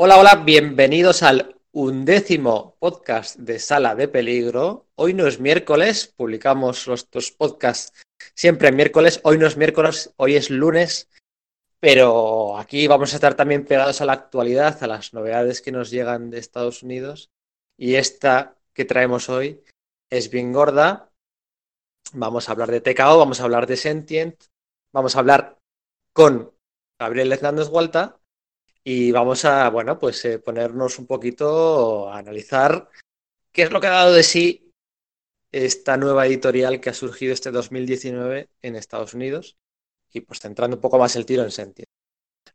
Hola, hola, bienvenidos al undécimo podcast de Sala de Peligro. Hoy no es miércoles, publicamos nuestros podcasts siempre miércoles. Hoy no es miércoles, hoy es lunes, pero aquí vamos a estar también pegados a la actualidad, a las novedades que nos llegan de Estados Unidos. Y esta que traemos hoy es bien gorda. Vamos a hablar de TKO, vamos a hablar de Sentient, vamos a hablar con Gabriel Hernández Gualta y vamos a, bueno, pues eh, ponernos un poquito a analizar qué es lo que ha dado de sí esta nueva editorial que ha surgido este 2019 en Estados Unidos y pues centrando un poco más el tiro en Sentient.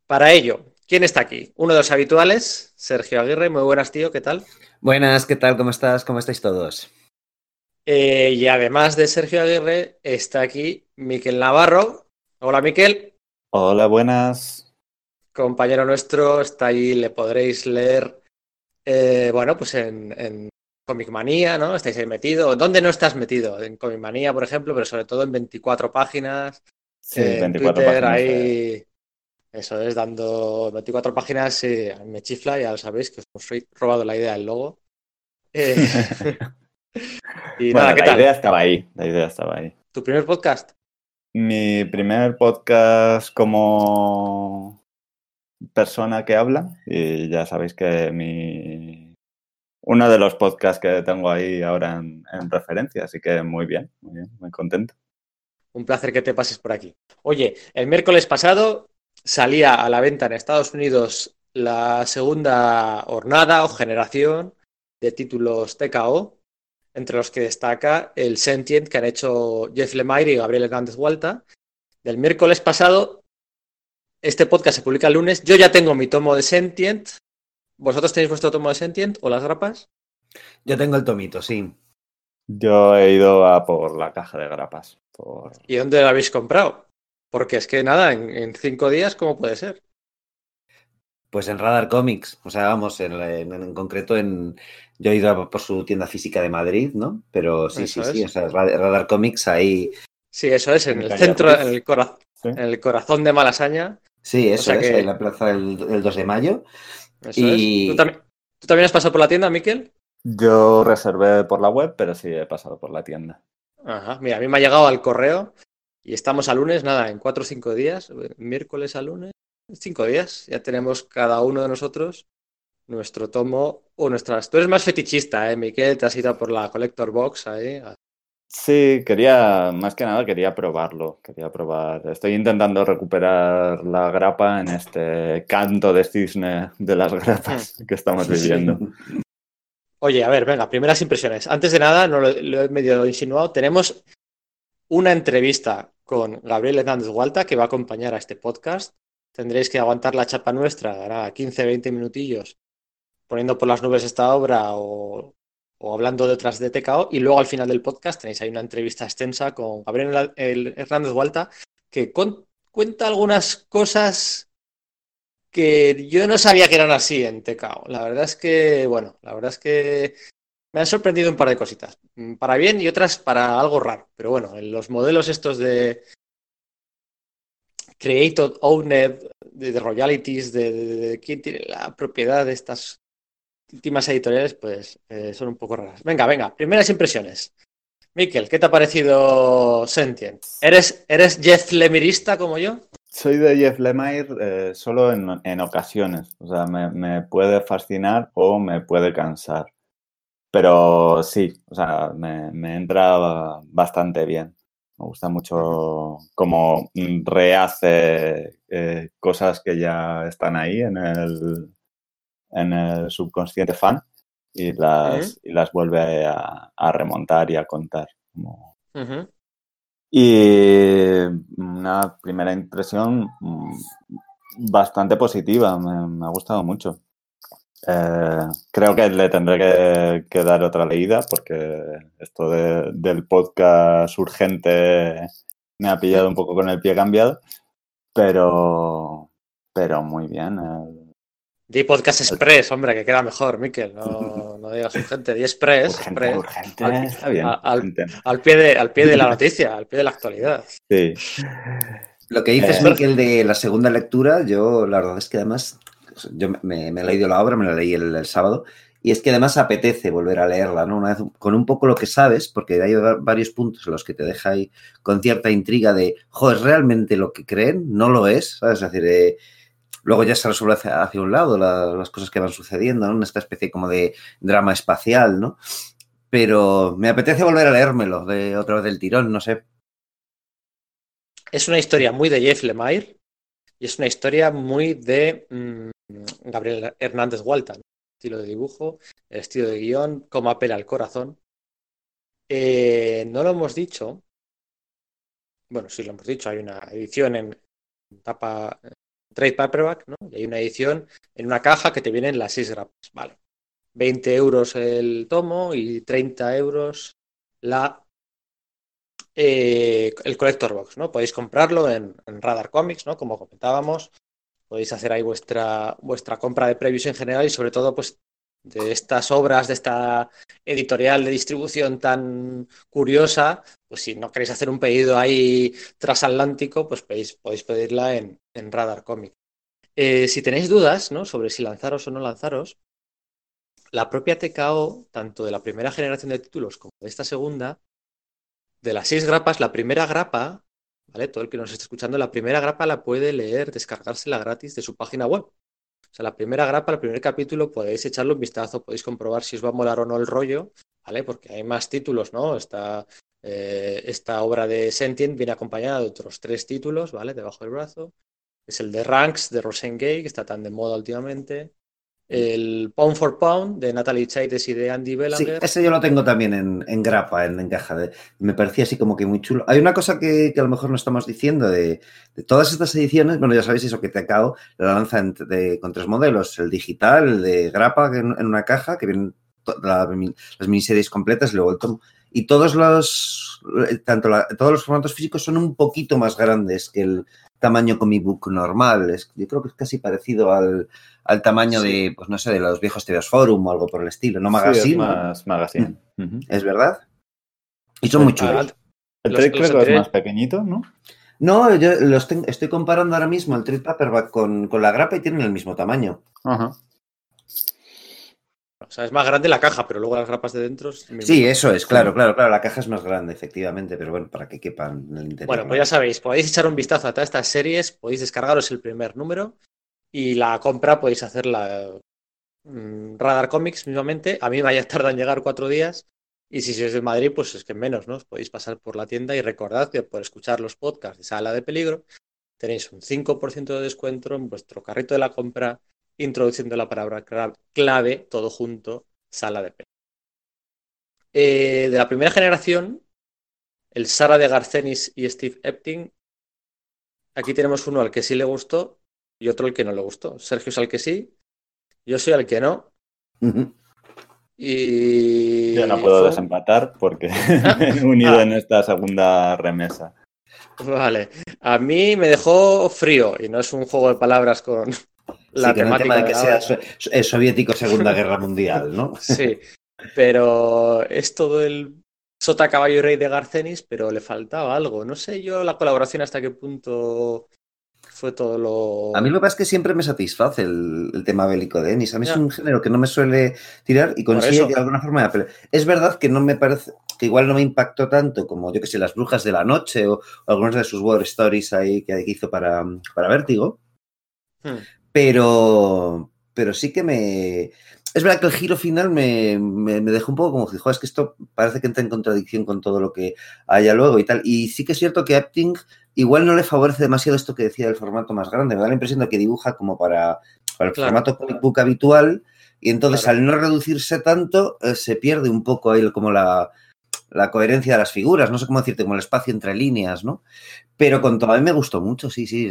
Para ello, ¿quién está aquí? Uno de los habituales, Sergio Aguirre. Muy buenas, tío, ¿qué tal? Buenas, ¿qué tal? ¿Cómo estás? ¿Cómo estáis todos? Eh, y además de Sergio Aguirre, está aquí Miquel Navarro. Hola, Miquel. Hola, buenas compañero nuestro, está ahí, le podréis leer, eh, bueno, pues en, en Comic Manía, ¿no? Estáis ahí metido. ¿Dónde no estás metido? En Comic Manía, por ejemplo, pero sobre todo en 24 páginas. Sí, en 24 Twitter, páginas. ahí. eh. Eso es, dando 24 páginas, sí, me chifla, ya lo sabéis, que os he robado la idea del logo. Eh, y Bueno, nada, ¿qué la tal? idea estaba ahí, la idea estaba ahí. ¿Tu primer podcast? Mi primer podcast como persona que habla y ya sabéis que mi uno de los podcasts que tengo ahí ahora en, en referencia, así que muy bien, muy bien, muy contento. Un placer que te pases por aquí. Oye, el miércoles pasado salía a la venta en Estados Unidos la segunda hornada o generación de títulos TKO, entre los que destaca el Sentient que han hecho Jeff Lemire y Gabriel Hernández Hualta. Del miércoles pasado, este podcast se publica el lunes. Yo ya tengo mi tomo de Sentient. ¿Vosotros tenéis vuestro tomo de Sentient o las grapas? Yo tengo el tomito, sí. Yo he ido a por la caja de grapas. Por... ¿Y dónde lo habéis comprado? Porque es que nada, en, en cinco días, ¿cómo puede ser? Pues en Radar Comics, o sea, vamos, en, en, en concreto en... Yo he ido a por su tienda física de Madrid, ¿no? Pero sí, Eso sí, sí, o sea, Radar, Radar Comics ahí... Sí, eso es, en En el centro, Ruiz. en el, cora- Sí. en el corazón de Malasaña. Sí, eso sea es, que- ahí en la plaza del, del 2 de mayo. Eso Y- es. ¿Tú, también, ¿Tú también has pasado por la tienda, Miquel? Yo reservé por la web, pero sí he pasado por la tienda. Ajá, mira, a mí me ha llegado al correo y estamos a lunes, nada, en cuatro o cinco días, miércoles a lunes, cinco días, ya tenemos cada uno de nosotros nuestro tomo o nuestras... Tú eres más fetichista, ¿eh, Miquel? Te has ido por la Collector Box ahí. Sí, quería, más que nada quería probarlo, quería probar. Estoy intentando recuperar la grapa en este canto de cisne de las grapas que estamos viviendo. Oye, a ver, venga, primeras impresiones. Antes de nada, no lo, lo he medio insinuado, tenemos una entrevista con Gabriel Hernández Gualta que va a acompañar a este podcast. Tendréis que aguantar la chapa nuestra, dará 15-20 minutillos poniendo por las nubes esta obra o, o hablando de otras de TKO. Y luego al final del podcast tenéis ahí una entrevista extensa con Gabriel el- Hernández Gualta que cuenta algunas cosas que yo no sabía que eran así en TKO. La verdad es que, bueno, la verdad es que me han sorprendido un par de cositas. Mm, Para bien y otras para algo raro. Pero bueno, en los modelos estos de Created, Owned, de, de royalties, de, de- de quién tiene la propiedad de estas últimas editoriales, pues eh, son un poco raras. Venga, venga, primeras impresiones. Miquel, ¿qué te ha parecido Sentient? ¿Eres, eres Jeff Lemirista como yo? Soy de Jeff Lemire eh, solo en, ocasiones, o sea, me, puede fascinar o me puede cansar. Pero sí, o sea, me, entra bastante bien. Me gusta mucho cómo rehace eh, cosas que ya están ahí en el, en el subconsciente fan y las, y las vuelve a, a remontar y a contar. Como... Y una primera impresión mm, bastante positiva, me, me ha gustado mucho. Eh, creo que le tendré que, que dar otra leída porque esto de- del podcast urgente me ha pillado un poco con el pie cambiado, pero, pero muy bien. eh, Di Podcast Express, hombre, que queda mejor, Miquel. No, no digas urgente, di Express. urgente, Express. urgente, Al- está bien. al- pie, de, al pie de la noticia, al pie de la actualidad. Sí. Lo que dices, Eh. Miquel, de la segunda lectura, yo la verdad es que además yo me, he leído la obra, me la leí el, sábado, y es que además apetece volver a leerla, ¿no? Una vez con un poco lo que sabes, porque hay varios puntos en los que te deja ahí con cierta intriga de, jo, ¿es realmente lo que creen? No lo es, ¿sabes? Es decir, eh, luego ya se resuelve hacia, un lado las cosas que van sucediendo, ¿no? Esta especie como de drama espacial, ¿no? Pero me apetece volver a leérmelo de otra vez del tirón, no sé. Es una historia muy de Jeff Lemire y es una historia muy de mm, Gabriel Hernández Walton. Estilo de dibujo, el estilo de guion, cómo apela al corazón. Eh, no lo hemos dicho. Bueno, sí lo hemos dicho. Hay una edición en tapa trade paperback, ¿no? Y hay una edición en una caja que te vienen las seis grapas. Vale. 20 euros el tomo y 30 euros la eh, el Collector Box, ¿no? Podéis comprarlo en, Radar Comics, ¿no? Como comentábamos, podéis hacer ahí vuestra, vuestra compra de previews en general y sobre todo, pues, de estas obras, de esta editorial de distribución tan curiosa, pues si no queréis hacer un pedido ahí transatlántico, pues podéis, podéis pedirla en, Radar Comics. Eh, si tenéis dudas, ¿no? Sobre si lanzaros o no lanzaros, la propia TKO, tanto de la primera generación de títulos como de esta segunda, de las seis grapas, la primera grapa, ¿vale? Todo el que nos esté escuchando, la primera grapa la puede leer, descargársela gratis de su página web. O sea, la primera grapa, el primer capítulo, podéis echarle un vistazo, podéis comprobar si os va a molar o no el rollo, ¿vale? Porque hay más títulos, ¿no? Esta, eh, esta obra de Sentient viene acompañada de otros tres títulos, ¿vale? Debajo del brazo. Es el de Ranks de Rosen Gay, que está tan de moda últimamente el Pound for Pound de Natalie Chaites y de Andy Bellanger. Sí, ese yo lo tengo también en, grapa, en, caja. De, me parecía así como que muy chulo. Hay una cosa que, a lo mejor no estamos diciendo de, todas estas ediciones. Bueno, ya sabéis eso que te acabo la lanza con tres modelos: el digital, el de grapa en, una caja, que vienen las miniseries completas y luego el tomo. Y todos los, tanto todos los formatos físicos son un poquito más grandes que el tamaño comic book normal. Es, yo creo que es casi parecido al al tamaño de, pues no sé, de los viejos Forum o algo por el estilo, ¿no? Magazine. es más magazine. Mm. ¿Es verdad? Y son muy chulos. El trade creo es más pequeñito, ¿no? No, yo los estoy comparando ahora mismo el trade paperback con, con, la grapa y tienen el mismo tamaño. Ajá. O sea, es más grande la caja, pero luego las grapas de dentro. Sí, eso es, claro, claro, claro. La caja es más grande, efectivamente, pero bueno, para que quepan en el interior. Bueno, pues ya sabéis, podéis echar un vistazo a todas estas series, podéis descargaros el primer número y la compra podéis hacerla mm, Radar Comics mismamente. A mí me vaya tardar en llegar cuatro días. Y si sois de Madrid, pues es que menos, ¿no? Os podéis pasar por la tienda y recordad que por escuchar los podcasts de Sala de Peligro tenéis un 5% de descuento en vuestro carrito de la compra introduciendo la palabra clave, todo junto, Sala de Peligro. Eh, de la primera generación, el Sara de Garcenis y Steve Epting, aquí tenemos uno al que sí le gustó y otro el que no le gustó. Sergio es al que sí, yo soy al que no. Y. Yo no puedo desempatar porque he unido en esta segunda remesa. Vale. A mí me dejó frío y no es un juego de palabras con la temática de que sea soviético Segunda Guerra Mundial, ¿no? Sí. Pero es todo el sota caballo y rey de Garcenis, pero le faltaba algo. No sé yo la colaboración hasta qué punto fue todo lo... A mí lo que pasa es que siempre me satisface el, tema bélico de Ennis. A mí es un género que no me suele tirar y consigue de alguna forma... Pero es verdad que no me parece... que igual no me impactó tanto como, yo que sé, Las Brujas de la Noche o, algunas de sus War Stories ahí que hizo para, para Vértigo. Hmm. Pero, pero sí que me... Es verdad que el giro final me, me, dejó un poco como que, es que esto parece que entra en contradicción con todo lo que haya luego y tal. Y sí que es cierto que Epting igual no le favorece demasiado esto que decía del formato más grande. Me da la impresión de que dibuja como para, el formato comic book habitual y entonces al no reducirse tanto eh, se pierde un poco ahí como la, coherencia de las figuras, no sé cómo decirte, como el espacio entre líneas, ¿no? Pero con todo a mí me gustó mucho, sí, sí,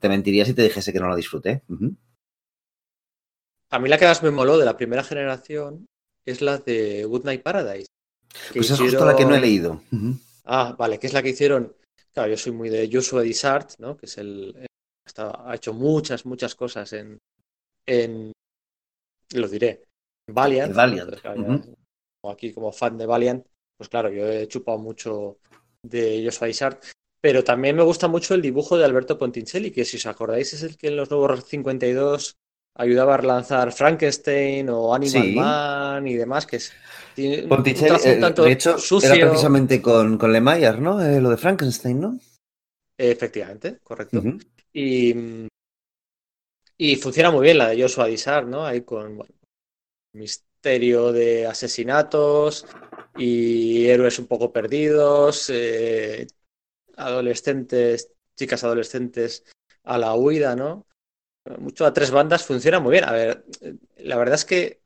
te, mentiría si te dijese que no lo disfruté. A mí la que más me moló de la primera generación es la de Goodnight Paradise. Pues es justo la que no he leído. Ah, vale, que es la que hicieron Claro, yo soy muy de Joshua Dishart, ¿no? Que es el. ha hecho muchas, muchas cosas en. en lo diré. Valiant. Valiant. Aquí, como fan de Valiant, pues claro, yo he chupado mucho de Joshua Dishart. Pero también me gusta mucho el dibujo de Alberto Pontincelli, que si os acordáis es el que en los nuevos 52 ayudaba a relanzar Frankenstein o Animal Man y demás, que es Ponticelli, eh, de hecho, era precisamente con, con Lemaier, ¿no? Eh, lo de Frankenstein, ¿no? Efectivamente, correcto. y, y funciona muy bien la de Joshua Dissar, ¿no? Ahí con misterio de asesinatos y héroes un poco perdidos, eh, adolescentes, chicas adolescentes a la huida, ¿no? Mucho a tres bandas funciona muy bien. A ver, la verdad es que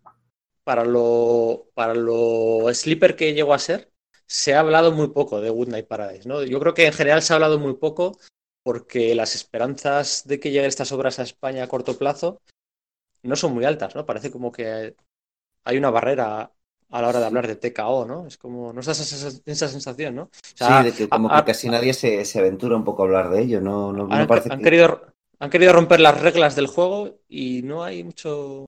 para lo, para lo sleeper que llegó a ser, se ha hablado muy poco de Good Night Paradise. ¿no? Yo creo que en general se ha hablado muy poco porque las esperanzas de que lleguen estas obras a España a corto plazo no son muy altas, ¿no? Parece como que hay una barrera a la hora de hablar de TKO, ¿no? Es como, ¿no estás esa, esa sensación, no? sí, de que como que casi nadie se, se, aventura un poco a hablar de ello, ¿no? no, han, parece han querido, han querido romper las reglas del juego y no hay mucho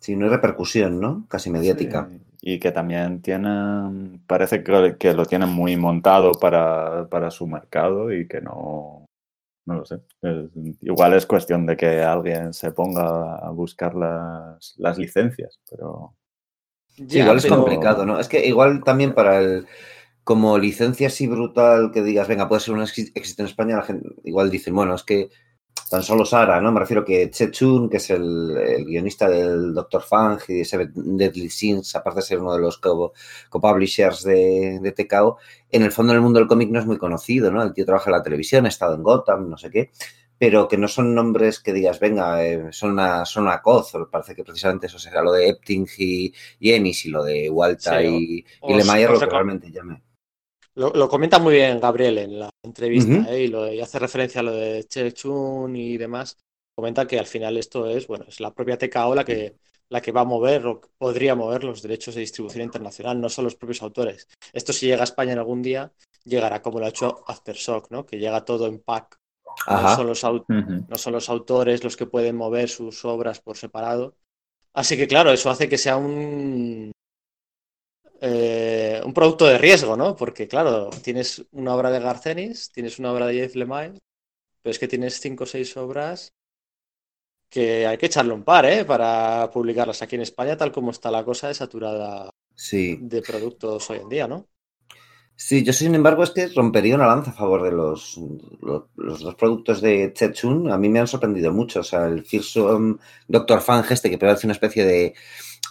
Sí, no hay repercusión, ¿no? Casi mediática. Y que también tienen, parece que, que lo tienen muy montado para, para, su mercado y que no, no lo sé. igual es cuestión de que alguien se ponga a buscar las, las licencias, pero... igual es complicado, ¿no? Es que igual también para el... Como licencia así brutal que digas, venga, puede ser un éxito en España, la gente igual dice, bueno, es que tan solo Sara, ¿no? Me refiero que Che Chun, que es el, guionista del Doctor Fang y de Seven Deadly Sins, aparte de ser uno de los co-publishers de, de TKO, en el fondo en el mundo del cómic no es muy conocido, ¿no? El tío trabaja en la televisión, ha estado en Gotham, no sé qué, pero que no son nombres que digas, venga, eh, son una, son una coz, parece que precisamente eso será lo de Epting y, Ennis y lo de Walter y, y Lemaier, lo que realmente llame. Lo, comenta muy bien Gabriel en la entrevista ¿eh? y, lo, hace referencia a lo de Chechun y demás. Comenta que al final esto es, bueno, es la propia TKO la que, la que va a mover o podría mover los derechos de distribución internacional, no son los propios autores. Esto si llega a España en algún día, llegará como lo ha hecho Aftershock, ¿no? Que llega todo en pack. No son, los no son los autores los que pueden mover sus obras por separado. Así que claro, eso hace que sea un, eh, un producto de riesgo, ¿no? Porque, claro, tienes una obra de Garcenis, tienes una obra de Jeff Lemire, pero es que tienes cinco o seis obras que hay que echarle un par, ¿eh? Para publicarlas aquí en España, tal como está la cosa de saturada de productos hoy en día, ¿no? Sí, yo sin embargo es que rompería una lanza a favor de los, los, dos productos de Chun. A mí me han sorprendido mucho. O sea, el Fearsome Doctor Fang este que parece una especie de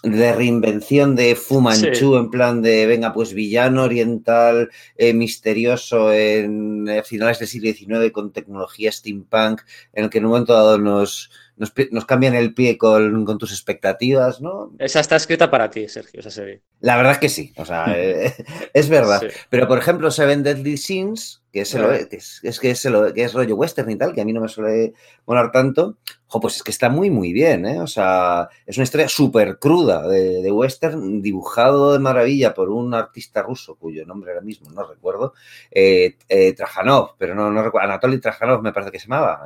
de reinvención de Fu Manchu, en plan de, venga, pues villano oriental, eh, misterioso en eh, finales del siglo XIX con tecnología steampunk, en el que en un momento dado nos, nos, cambian el pie con, tus expectativas, ¿no? Esa está escrita para ti, Sergio, esa serie. La verdad es que sí, o sea, eh, es verdad. Pero, por ejemplo, Seven Deadly Sins, que es, es, que, es que es rollo western y tal, que a mí no me suele molar tanto, pues es que está muy, muy bien, ¿eh? O sea, es una historia súper cruda de, western, dibujado de maravilla por un artista ruso, cuyo nombre ahora mismo no recuerdo, eh, eh, Trajanov, pero no, no recuerdo, Anatoly Trajanov me parece que se llamaba.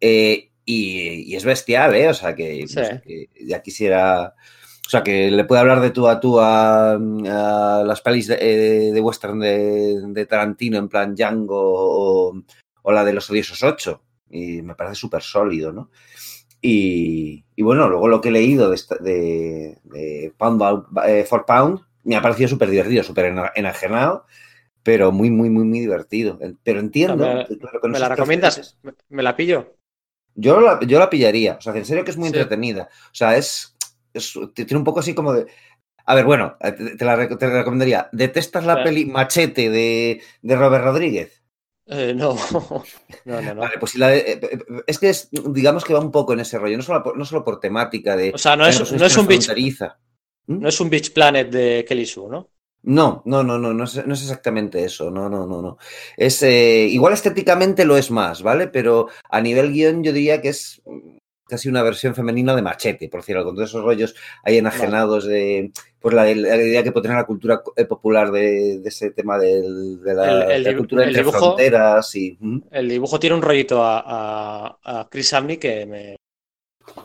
Eh, y, es bestial, ¿eh? O sea, que, ya quisiera... O sea, que le puede hablar de tú a tú a, las pelis de, de western de, Tarantino, en plan Django o, la de los odiosos 8. Y me parece súper sólido, ¿no? Y, bueno, luego lo que he leído de, de, Pound eh, for Pound me ha parecido súper divertido, súper enajenado, pero muy, muy, muy, muy divertido. Pero entiendo. ¿Me, ¿me la recomiendas? ¿Me la pillo? Yo la, yo la pillaría. O sea, en serio que es muy entretenida. O sea, es, Tiene un poco así como de. A ver, bueno, eh, te, la, recomendaría. ¿Detestas la peli Machete de, de Robert Rodríguez? Eh, no. no, no, no. Vale, pues si la eh, es que es, digamos que va un poco en ese rollo, no solo por, no solo por temática de. O sea, no es, no es un beach. ¿Mm? No es un Beach Planet de Kelly Sue, ¿no? No, no, no, no, no es, no es, exactamente eso, no, no, no, no. Es, eh, igual estéticamente lo es más, ¿vale? Pero a nivel guion yo diría que es casi una versión femenina de Machete, por decirlo, con todos esos rollos ahí enajenados de pues la, idea que puede tener la cultura eh, popular de, ese tema de la, cultura entre fronteras y... El dibujo tiene un rollito a, a, Chris Samney que me,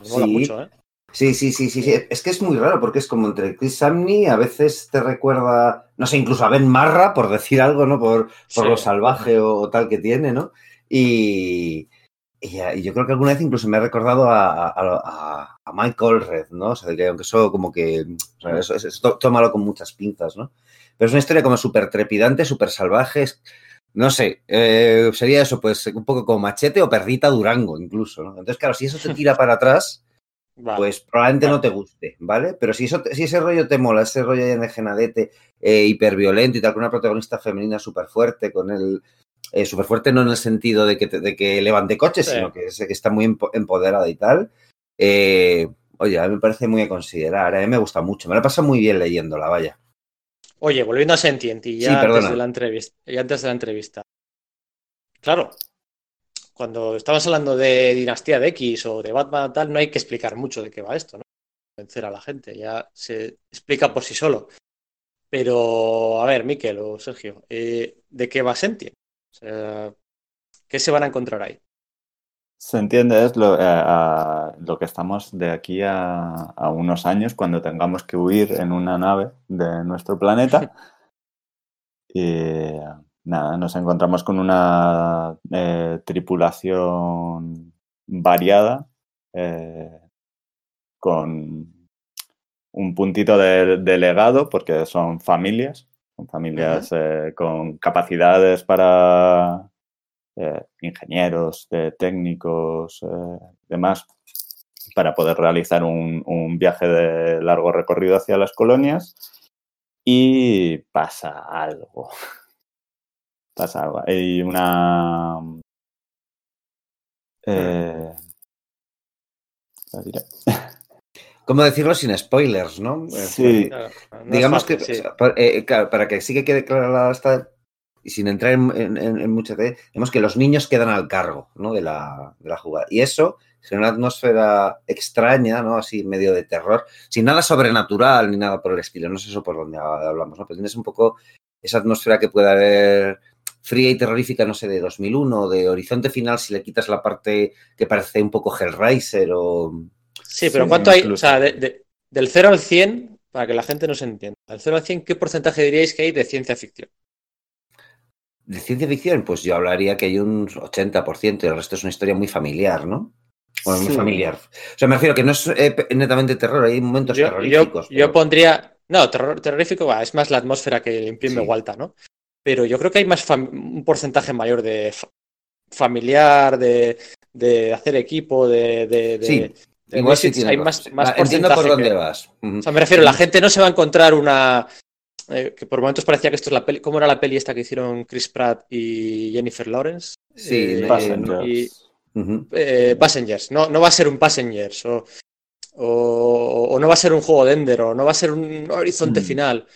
mola mucho, ¿eh? Sí, sí, sí, sí, Es que es muy raro porque es como entre Chris Samney, a veces te recuerda, no sé, incluso a Ben Marra, por decir algo, ¿no? Por, por lo salvaje o, tal que tiene, ¿no? Y, y, yo creo que alguna vez incluso me ha recordado a, a, Michael Red, ¿no? O sea, que aunque eso como que, eso, tómalo con muchas pinzas, ¿no? Pero es una historia como súper trepidante, súper salvaje, no sé, eh, sería eso, pues un poco como machete o perrita Durango incluso, ¿no? Entonces, claro, si eso te tira para atrás, pues probablemente no te guste, ¿vale? Pero si, eso, si ese rollo te mola, ese rollo de genadete eh, hiperviolento y tal, con una protagonista femenina súper fuerte, con el... Eh, súper fuerte no en el sentido de que, de que levante coches, sino que, que, está muy empoderada y tal. Eh, oye, a mí me parece muy a considerar. A mí me gusta mucho. Me la pasa muy bien leyéndola, vaya. Oye, volviendo a Sentient y ya antes de la entrevista. Y antes de la entrevista. Claro, cuando estamos hablando de Dinastía de X o de Batman tal, no hay que explicar mucho de qué va esto, ¿no? Convencer a la gente, ya se explica por sí solo. Pero, a ver, Miquel o Sergio, eh, ¿de qué va Sentient? O sea, ¿qué se van a encontrar ahí? Se entiende, es lo, eh, lo que estamos de aquí a, unos años cuando tengamos que huir en una nave de nuestro planeta. y nada, nos encontramos con una eh, tripulación variada, eh, con un puntito de, legado, porque son familias, son familias eh, con capacidades para ingenieros, técnicos, demás, para poder realizar un viaje de largo recorrido hacia las colonias. Y pasa algo pasa algo. Hay una... Eh... ¿Cómo decirlo sin spoilers, no? Sí. Digamos que, eh, para que sí que quede clara esta, y sin entrar en, en, mucho detalle, vemos que los niños quedan al cargo ¿no? de, la, de la jugada. Y eso es una atmósfera extraña, ¿no? Así medio de terror, sin nada sobrenatural ni nada por el estilo. No sé eso por dónde hablamos, ¿no? Pero tienes un poco esa atmósfera que puede haber fría y terrorífica, no sé, de 2001, de Horizonte Final, si le quitas la parte que parece un poco Hellraiser o... Sí, pero ¿cuánto hay? O sea, del 0 al 100, para que la gente no se entienda, del 0 al 100, ¿qué porcentaje diríais que hay de ciencia ficción? De ciencia ficción, pues yo hablaría que hay un 80% y el resto es una historia muy familiar, ¿no? Bueno, muy familiar. O sea, me refiero que no es eh, netamente terror, hay momentos terroríficos. Yo, pondría. No, terror, terrorífico va, es más la atmósfera que imprime Walta, ¿no? Pero yo creo que hay más un porcentaje mayor de familiar, de, de, hacer equipo, de... de, sí. hay más, más Entiendo por dónde vas. O sea, me refiero, la gente no se va a encontrar una... Eh, que por momentos parecía que esto es la peli... ¿Cómo era la peli esta que hicieron Chris Pratt y Jennifer Lawrence? Sí, eh, Passengers. Eh, Passengers. No, no va a ser un Passengers o, o, no va a ser un juego de Ender o no va a ser un horizonte mm. final.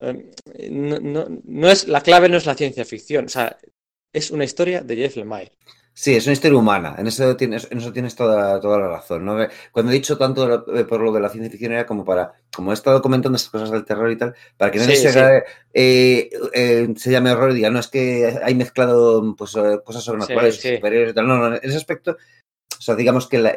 Em, no, no, es, la clave no es la ciencia ficción, o sea, es una historia de Jeff Lemire. Sí, es una historia humana, en eso tienes, en eso tienes toda, toda la razón. ¿no? Cuando he dicho tanto por lo de la ciencia ficción era como para, como he estado comentando estas cosas del terror y tal, para que no se, eh, eh, se, llame horror y diga, no, es que hay mezclado pues, cosas sobrenaturales, superiores y tal. No, no, en ese aspecto o sea, digamos que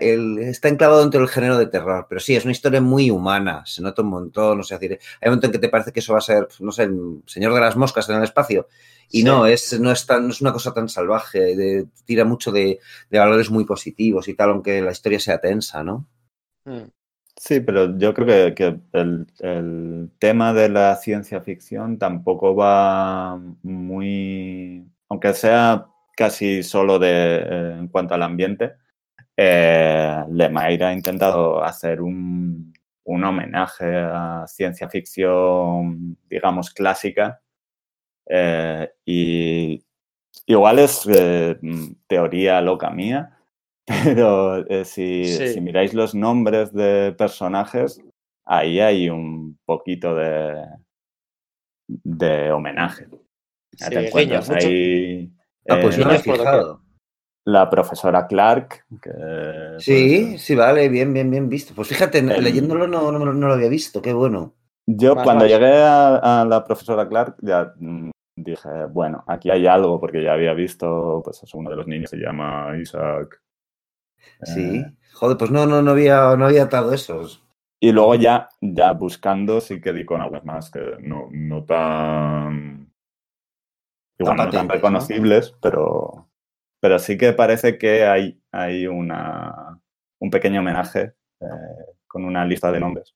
está enclavado dentro del género de terror, pero sí, es una historia muy humana, se nota un montón, no sé, decir, hay un momento en que te parece que eso va a ser, no sé, el Señor de las Moscas en el espacio, y no, es, no, es tan, es una cosa tan salvaje, tira mucho de, valores muy positivos y tal, aunque la historia sea tensa, ¿no? Hmm. Sí, pero yo creo que, el, tema de la ciencia ficción tampoco va muy, aunque sea casi solo de, eh, en cuanto al ambiente, eh, Lemire ha intentado hacer un, homenaje a ciencia ficción, digamos, clásica. Eh, y igual es eh, teoría loca mía, pero si, miráis los nombres de personajes, ahí hay un poquito de, de homenaje. te encuentras ahí. Ah, pues no he fijado. La profesora Clark. sí, pues, sí, vale, bien, bien, bien visto. Pues fíjate, leyéndolo no, no, lo había visto, qué bueno. Yo cuando llegué a, la profesora Clark ya mm, dije, bueno, aquí hay algo, porque ya había visto, pues uno de los niños se llama Isaac. Sí, eh, joder, pues no, no, no había, no había atado esos. Y luego ya, ya buscando sí que di con algo más que no, no tan... Igual no tan reconocibles, pero pero sí que parece que hay, hay una, un pequeño homenaje eh, con una lista de nombres.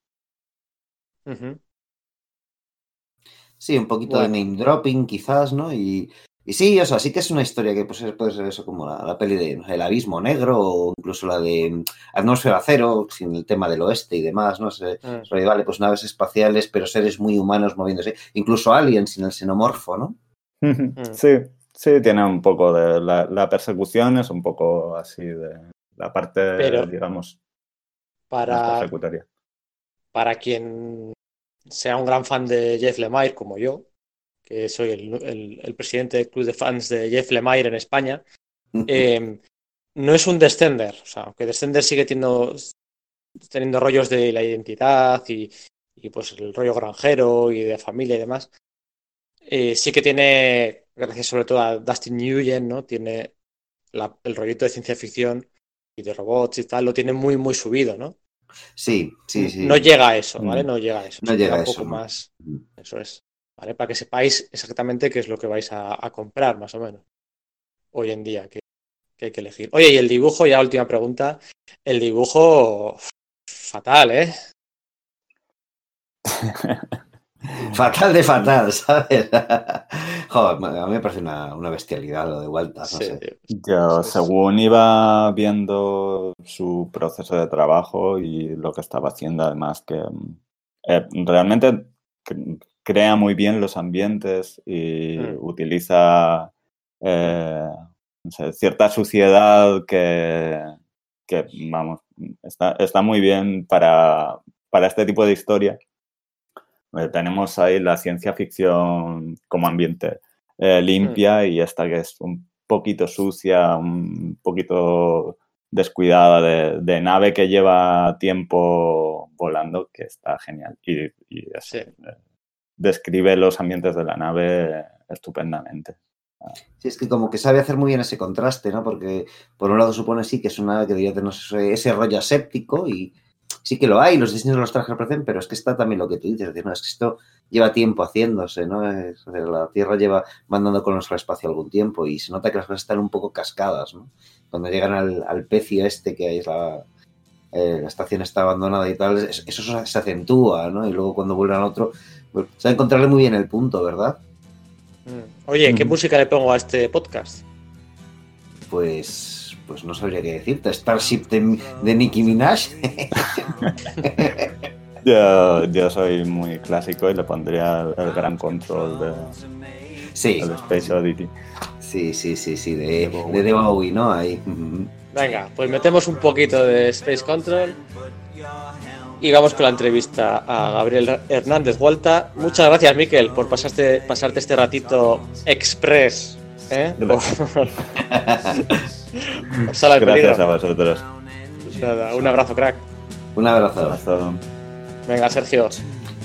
Sí, un poquito de name dropping quizás, ¿no? Y, y, sí, o sea, sí que es una historia que pues, puede ser eso como la, peli de El Abismo Negro o incluso la de mm, Atmósfera Cero, sin el tema del oeste y demás, ¿no? sé mm. Vale, pues naves espaciales, pero seres muy humanos moviéndose. Incluso aliens sin el xenomorfo, ¿no? Sí, sí, tiene un poco de... La, persecución es un poco así de la parte, digamos, para, para quien sea un gran fan de Jeff Lemire como yo, que soy el, presidente del club de fans de Jeff Lemire en España, eh, no es un Descender. O sea, aunque Descender sigue teniendo, teniendo rollos de la identidad y, pues el rollo granjero y de familia y demás, eh, sí que tiene, gracias sobre todo a Dustin Nguyen, ¿no? Tiene el rollito de ciencia ficción y de robots y tal, lo tiene muy, muy subido, ¿no? Sí, sí, sí. No llega a eso, ¿vale? Mm. No llega a eso. No llega a eso. Poco más. Eso es. ¿Vale? Para que sepáis exactamente qué es lo que vais a, comprar, más o menos. Hoy en día, que, hay que elegir. Oye, y el dibujo, ya última pregunta. El dibujo. Fatal, ¿eh? Fatal de fatal, ¿sabes? Joder, a mí me parece una, bestialidad lo de vuelta. No sé. Yo, según iba viendo su proceso de trabajo y lo que estaba haciendo, además, que eh, realmente crea muy bien los ambientes y mm. utiliza eh, cierta suciedad que, que vamos, está, está muy bien para, para este tipo de historia eh, tenemos ahí la ciencia ficción como ambiente eh, limpia mm. y esta que es un poquito sucia, un poquito descuidada de, nave que lleva tiempo volando, que está genial. Y, eh, describe los ambientes de la nave estupendamente. Sí, es que como que sabe hacer muy bien ese contraste, ¿no? Porque por un lado supone sí que es una nave que debería tener ese rollo aséptico y, sí que lo hay, los diseños de los trajes aparecen, pero es que está también lo que tú dices, es, decir, no, es que esto lleva tiempo haciéndose, ¿no? Es, la Tierra lleva mandando con nuestro espacio algún tiempo y se nota que las cosas están un poco cascadas, ¿no? Cuando llegan al, pecio este que hay, la, eh, la estación está abandonada y tal, eso se acentúa, ¿no? Y luego cuando vuelven a otro, pues, se va a encontrarle muy bien el punto, ¿verdad? Mm. Oye, ¿qué música le pongo a este podcast? Pues pues no sabría qué decirte. Starship de, de Nicki Minaj. yo, soy muy clásico y le pondría el, gran control de, sí. el Space Oddity. Sí, sí, sí, sí, de, de, de Bowie, ¿no? Ahí. Venga, pues metemos un poquito de Space Control y vamos con la entrevista a Gabriel Hernández Vuelta. Muchas gracias, Miquel, por pasarte, pasarte este ratito express. ¿eh? Gracias a vosotros. Pues un abrazo, crack. Un abrazo. Venga, Sergio.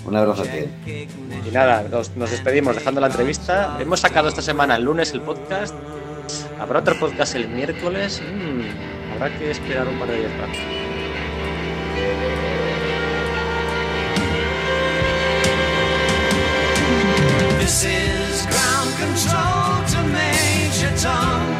Un abrazo a ti. Y nada, nos, despedimos dejando la entrevista. Hemos sacado esta semana el lunes el podcast. Habrá otro podcast el miércoles. Mm, habrá que esperar un par de días más. This is ground control to Major Tom.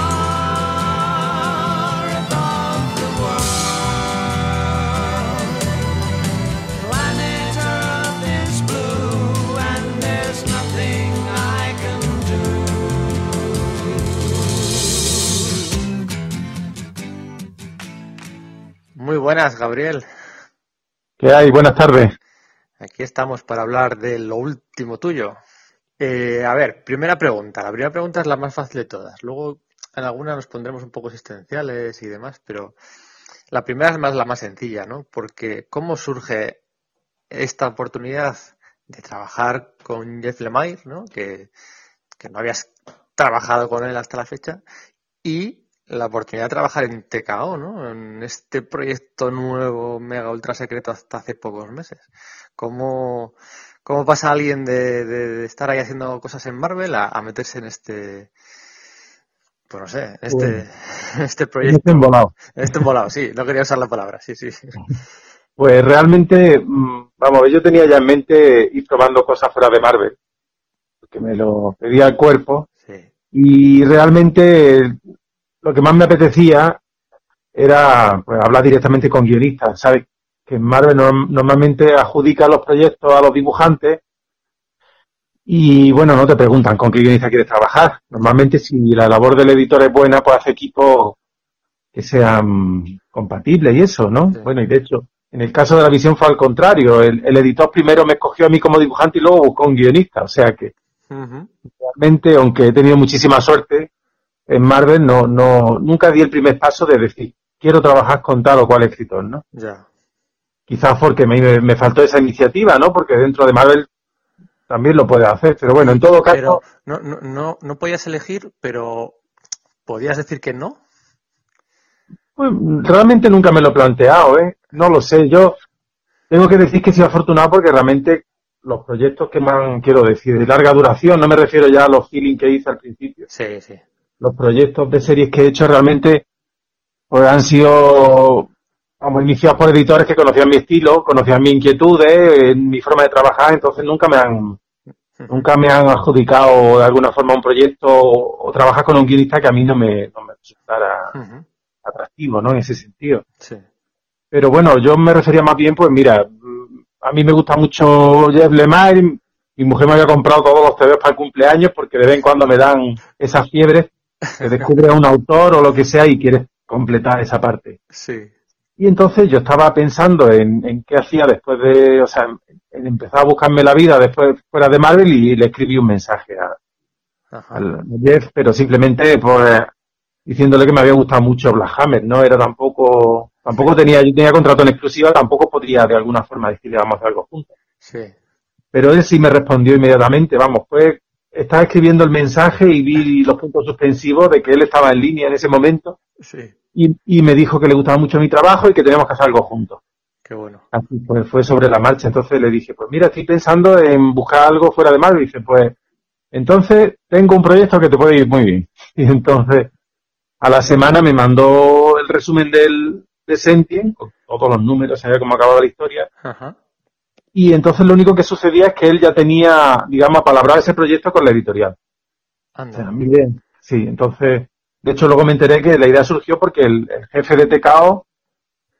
buenas, Gabriel. ¿Qué hay? Buenas tardes. Aquí estamos para hablar de lo último tuyo. Eh, a ver, primera pregunta. La primera pregunta es la más fácil de todas. Luego en alguna nos pondremos un poco existenciales y demás, pero la primera es más la más sencilla, ¿no? Porque ¿cómo surge esta oportunidad de trabajar con Jeff Lemire, ¿no? Que, que no habías trabajado con él hasta la fecha, y la oportunidad de trabajar en TKO, ¿no? En este proyecto nuevo, mega ultra secreto hasta hace pocos meses. ¿Cómo, cómo pasa alguien de, estar ahí haciendo cosas en Marvel a, meterse en este, pues no sé, este, este proyecto? Este embolado. Este embolado, sí, no quería usar la palabra, sí, sí. Pues realmente, mm, vamos, yo tenía ya en mente ir probando cosas fuera de Marvel, porque me lo pedía el cuerpo. Sí. Y realmente lo que más me apetecía era pues, hablar directamente con guionistas, ¿sabes? Que Marvel normalmente adjudica los proyectos a los dibujantes y bueno, no te preguntan con qué guionista quieres trabajar. Normalmente si la labor del editor es buena, pues hace equipos que sean compatibles y eso, ¿no? Bueno, y de hecho, en el caso de la visión fue al contrario. El, editor primero me escogió a mí como dibujante y luego buscó un guionista. O sea que realmente, aunque he tenido muchísima suerte, en Marvel no, no, nunca di el primer paso de decir, quiero trabajar con tal o cual escritor, ¿no? Ya. Quizás porque me, me faltó esa iniciativa, ¿no? Porque dentro de Marvel también lo puedes hacer, pero bueno, en todo caso... no, no, no, no podías elegir, pero ¿podías decir que no? Pues, realmente nunca me lo he planteado, ¿eh? No lo sé, yo tengo que decir que he sido afortunado porque realmente los proyectos que me quiero decir, de larga duración, no me refiero ya a los feeling que hice al principio. Sí, sí los proyectos de series que he hecho realmente pues han sido como iniciados por editores que conocían mi estilo, conocían mis inquietudes, mi forma de trabajar, entonces nunca me han nunca me han adjudicado de alguna forma un proyecto o, trabajar con un guionista que a mí no me, no me resultara atractivo, ¿no? En ese sentido. Sí. Pero bueno, yo me refería más bien, pues mira, a mí me gusta mucho Jeff Lemire, mi mujer me había comprado todos los TVs para el cumpleaños porque de vez en cuando me dan esas fiebres que descubre a un autor o lo que sea y quieres completar esa parte. Sí. Y entonces yo estaba pensando en, qué hacía después de, o sea, en empezar a buscarme la vida después fuera de Marvel y le escribí un mensaje a, Jeff, pero simplemente pues diciéndole que me había gustado mucho Black Hammer, no era tampoco, tampoco tenía, yo tenía contrato en exclusiva, tampoco podría de alguna forma decirle vamos a hacer algo juntos. Sí. Pero él sí me respondió inmediatamente, vamos, pues estaba escribiendo el mensaje y vi los puntos suspensivos de que él estaba en línea en ese momento. Sí. Y, me dijo que le gustaba mucho mi trabajo y que teníamos que hacer algo juntos. Qué bueno. Así pues fue sobre la marcha. Entonces le dije, pues mira, estoy pensando en buscar algo fuera de Marvel. Y dice, pues entonces tengo un proyecto que te puede ir muy bien. Y entonces a la semana me mandó el resumen del, de Sentient, con todos los números, sabía cómo acababa la historia. Ajá. Y entonces lo único que sucedía es que él ya tenía, digamos, apalabrado ese proyecto con la editorial. Anda. muy bien. Sí, entonces, de hecho luego me enteré que la idea surgió porque el, jefe de TKO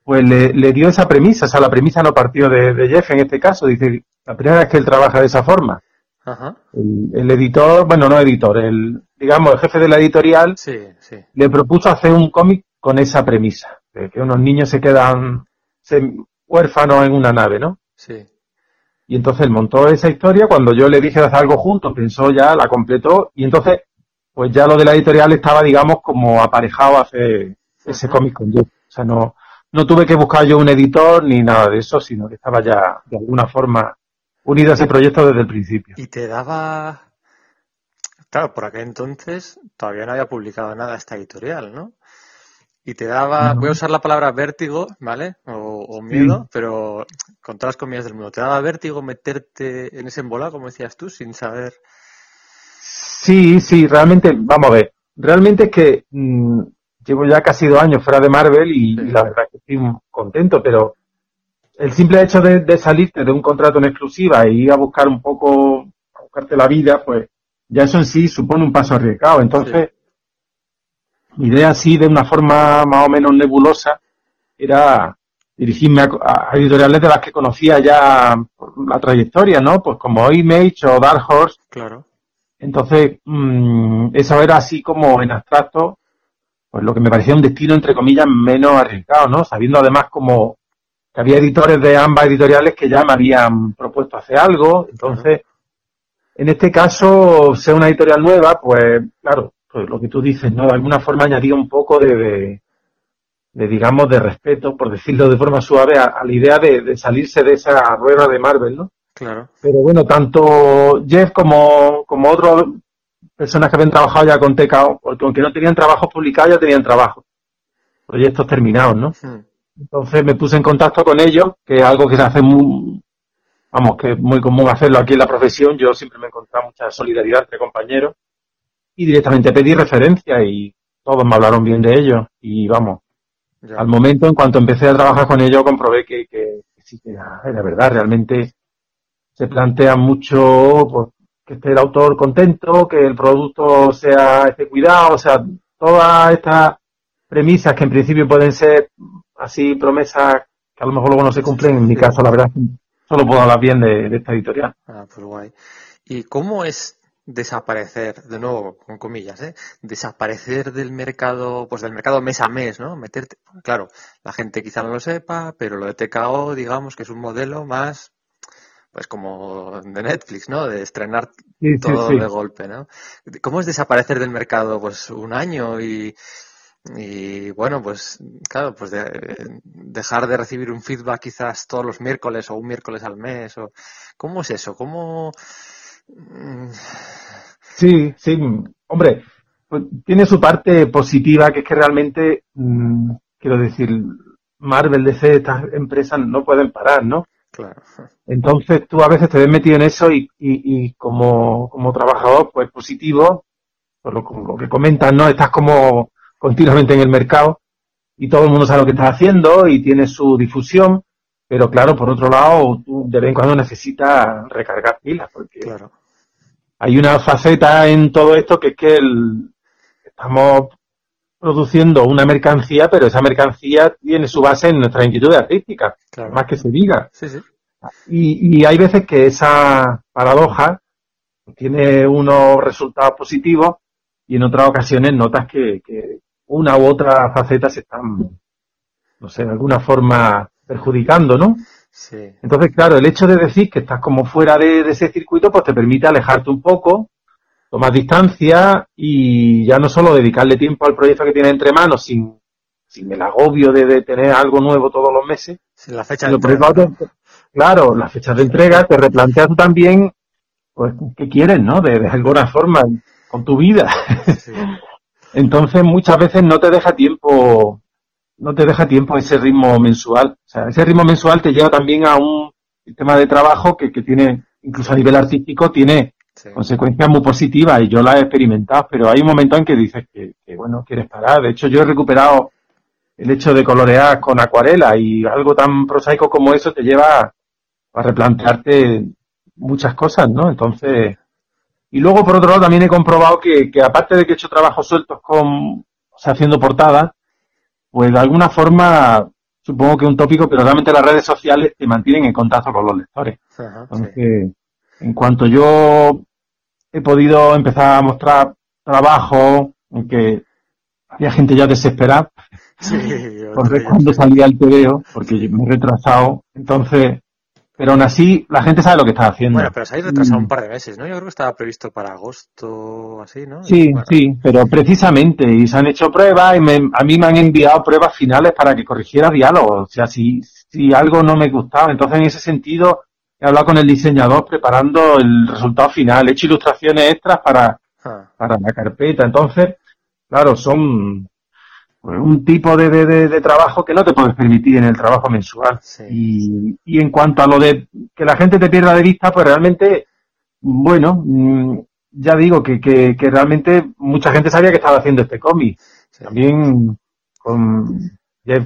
pues le, dio esa premisa, o sea, la premisa no partió de, Jeff en este caso, dice, la primera vez que él trabaja de esa forma. Ajá. El, editor, bueno, no editor, el, digamos, el jefe de la editorial sí, sí. le propuso hacer un cómic con esa premisa, de que unos niños se quedan huérfanos en una nave, ¿no? Sí. Y entonces él montó esa historia, cuando yo le dije de hacer algo juntos, pensó ya, la completó, y entonces, pues ya lo de la editorial estaba, digamos, como aparejado a hacer ese cómic con yo. O sea, no, no tuve que buscar yo un editor ni nada de eso, sino que estaba ya de alguna forma unido a ese proyecto desde el principio. Y te daba, claro, por aquel entonces todavía no había publicado nada esta editorial, ¿no? Y te daba, voy a usar la palabra vértigo, ¿vale? O, miedo, pero con todas las comillas del mundo. ¿Te daba vértigo meterte en ese embolado, como decías tú, sin saber? Sí, sí, realmente, vamos a ver. Realmente es que mm, llevo ya casi dos años fuera de Marvel y, la verdad que estoy contento, pero el simple hecho de, salirte de un contrato en exclusiva e ir a buscar un poco, a buscarte la vida, pues ya eso en sí supone un paso arriesgado. Entonces, mi idea así, de una forma más o menos nebulosa, era dirigirme a, editoriales de las que conocía ya la trayectoria, ¿no? Pues como Image o Dark Horse. Claro. Entonces, mmm, eso era así como en abstracto, pues lo que me parecía un destino, entre comillas, menos arriesgado, ¿no? Sabiendo además cómo, había editores de ambas editoriales que ya me habían propuesto hacer algo. Entonces, en este caso, sea una editorial nueva, pues claro, pues lo que tú dices, ¿no? De alguna forma añadía un poco de, de, digamos, de respeto, por decirlo de forma suave, a, la idea de, salirse de esa rueda de Marvel, ¿no? Claro. Pero bueno, tanto Jeff como, como otras personas que habían trabajado ya con TKO, porque aunque no tenían trabajos publicados, ya tenían trabajo. Proyectos terminados, ¿no? Hmm. Entonces me puse en contacto con ellos, que es algo que se hace muy, vamos, que es muy común hacerlo aquí en la profesión. Yo siempre me he encontrado mucha solidaridad entre compañeros y directamente pedí referencia y todos me hablaron bien de ellos y vamos, al momento en cuanto empecé a trabajar con ellos comprobé que, que, sí que era, verdad, realmente se plantea mucho pues, que esté el autor contento, que el producto sea esté cuidado, o sea, todas estas premisas que en principio pueden ser así promesas que a lo mejor luego no se cumplen, en mi caso la verdad solo puedo hablar bien de, de esta editorial. Ah, pues guay. ¿Y cómo es desaparecer, de nuevo, con comillas, ¿eh? desaparecer del mercado, pues del mercado mes a mes, ¿no? Meterte, claro, la gente quizá no lo sepa, pero lo de TKO, digamos que es un modelo más, pues como de Netflix, ¿no? De estrenar todo de golpe, ¿no? ¿Cómo es desaparecer del mercado, pues un año y, y bueno, pues claro, pues dejar de recibir un feedback quizás todos los miércoles o un miércoles al mes, o ¿cómo es eso? ¿Cómo Sí, sí, hombre, pues, tiene su parte positiva, que es que realmente, mm, quiero decir, Marvel, DC, estas empresas no pueden parar, ¿no? Claro. Entonces tú a veces te ves metido en eso y, y, como, como trabajador, pues positivo, por lo, lo, que comentas, ¿no? Estás como continuamente en el mercado y todo el mundo sabe lo que estás haciendo y tiene su difusión, pero claro, por otro lado, tú de vez en cuando necesitas recargar pilas, porque claro hay una faceta en todo esto que es que estamos produciendo una mercancía, pero esa mercancía tiene su base en nuestras inquietudes artísticas, más que se diga. Y, hay veces que esa paradoja tiene unos resultados positivos y en otras ocasiones notas que, una u otra faceta se están, no sé, de alguna forma perjudicando, ¿no? Entonces, claro, el hecho de decir que estás como fuera de, ese circuito, pues te permite alejarte un poco, tomar distancia y ya no solo dedicarle tiempo al proyecto que tienes entre manos sin, sin el agobio de, tener algo nuevo todos los meses. la fecha de entrega. claro, las fechas de entrega, te replanteas tú también, pues, ¿qué quieres, no? De, de alguna forma, con tu vida. Entonces, muchas veces no te deja tiempo no te deja tiempo ese ritmo mensual. O sea, ese ritmo mensual te lleva también a un sistema de trabajo que, tiene, incluso a nivel artístico, tiene consecuencias muy positivas y yo las he experimentado, pero hay un momento en que dices que, bueno, quieres parar. De hecho, yo he recuperado el hecho de colorear con acuarela y algo tan prosaico como eso te lleva a replantearte muchas cosas, ¿no? Entonces, y luego por otro lado también he comprobado que, que aparte de que he hecho trabajos sueltos con, o sea, haciendo portadas, pues de alguna forma, supongo que un tópico, pero realmente las redes sociales te mantienen en contacto con los lectores. Entonces, en cuanto yo he podido empezar a mostrar trabajo, aunque había gente ya desesperada, por ver cuándo salía el TVO, porque me he retrasado, entonces pero aún así, la gente sabe lo que está haciendo. Bueno, pero se ha retrasado un par de meses, ¿no? Yo creo que estaba previsto para agosto, así, ¿no? Sí, sí, pero precisamente, y se han hecho pruebas, y a mí me han enviado pruebas finales para que corrigiera diálogos. O sea, si, si algo no me gustaba, entonces en ese sentido he hablado con el diseñador preparando el resultado final, he hecho ilustraciones extras para, ah. para la carpeta. Entonces, claro, son un tipo de, de, trabajo que no te puedes permitir en el trabajo mensual. Y, y, en cuanto a lo de que la gente te pierda de vista, pues realmente, bueno, mm, ya digo que, que, que realmente mucha gente sabía que estaba haciendo este cómic. También con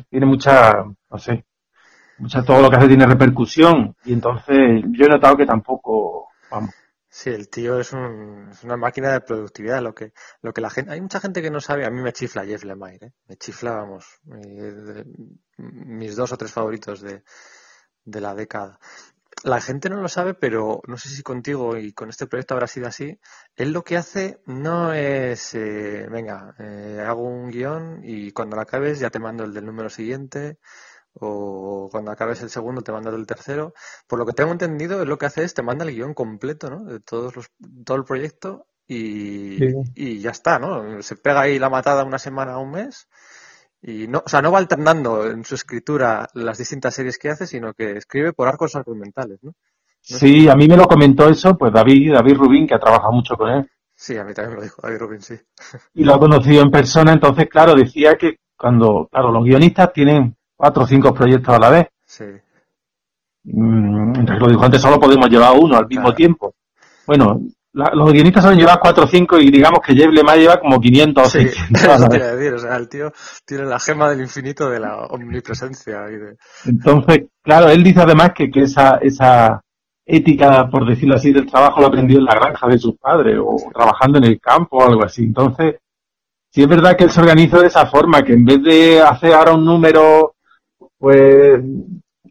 tiene mucha, no sé, mucha, todo lo que hace tiene repercusión. Y entonces yo he notado que tampoco, vamos, Sí, el tío es, un, es, una máquina de productividad. Lo que, lo que la gente, hay mucha gente que no sabe. A mí me chifla Jeff Lemire, ¿eh? me chifla, vamos, mis dos o tres favoritos de, de la década. La gente no lo sabe, pero no sé si contigo y con este proyecto habrá sido así. Él lo que hace no es, eh, venga, eh, hago un guion y cuando lo acabes ya te mando el del número siguiente o cuando acabes el segundo te manda el tercero. Por lo que tengo entendido, es lo que hace es te manda el guion completo, ¿no? De todos los, todo el proyecto y, y ya está, ¿no? Se pega ahí la matada una semana o un mes y no, o sea, no va alternando en su escritura las distintas series que hace, sino que escribe por arcos argumentales, ¿no? sí, a mí me lo comentó eso, pues David, David Rubín, que ha trabajado mucho con él. Sí, a mí también me lo dijo David Rubin, sí. Y lo ha conocido en persona, entonces, claro, decía que cuando, claro, los guionistas tienen cuatro o cinco proyectos a la vez. Sí. Mm, entonces lo dijo antes, solo podemos llevar uno al mismo tiempo. Bueno, los guionistas suelen llevar cuatro o cinco y digamos que Jeff Lemay lleva como 500 o sí, Eso decir, o sea, el tío tiene la gema del infinito de la omnipresencia. Y de... Entonces, claro, él dice además que, que esa, esa ética, por decirlo así, del trabajo lo aprendió en la granja de sus padres o trabajando en el campo o algo así. Entonces, sí es verdad que él se organiza de esa forma, que en vez de hacer ahora un número, pues,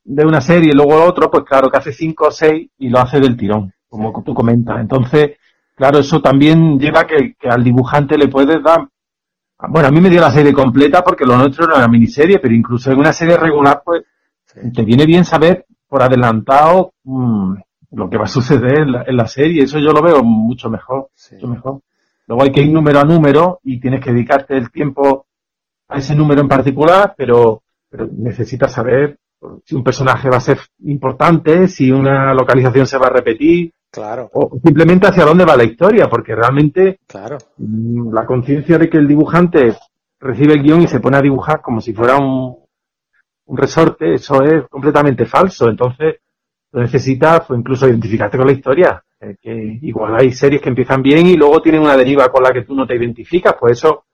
de una serie y luego otro, pues claro, que hace cinco o seis y lo hace del tirón, como tú comentas. Entonces, claro, eso también lleva que, que al dibujante le puedes dar bueno, a mí me dio la serie completa porque lo nuestro era una miniserie, pero incluso en una serie regular, pues, te viene bien saber por adelantado mm, lo que va a suceder en la, serie. Eso yo lo veo mucho mejor, mucho mejor. Luego hay que ir número a número y tienes que dedicarte el tiempo a ese número en particular, pero, pero necesitas saber si un personaje va a ser importante, si una localización se va a repetir. Claro. O simplemente hacia dónde va la historia, porque realmente claro. Mm, la conciencia de que el dibujante recibe el guion y se pone a dibujar como si fuera un, un resorte, eso es completamente falso. Entonces, lo necesitas pues, incluso identificarte con la historia. Eh, que igual hay series que empiezan bien y luego tienen una deriva con la que tú no te identificas, pues eso,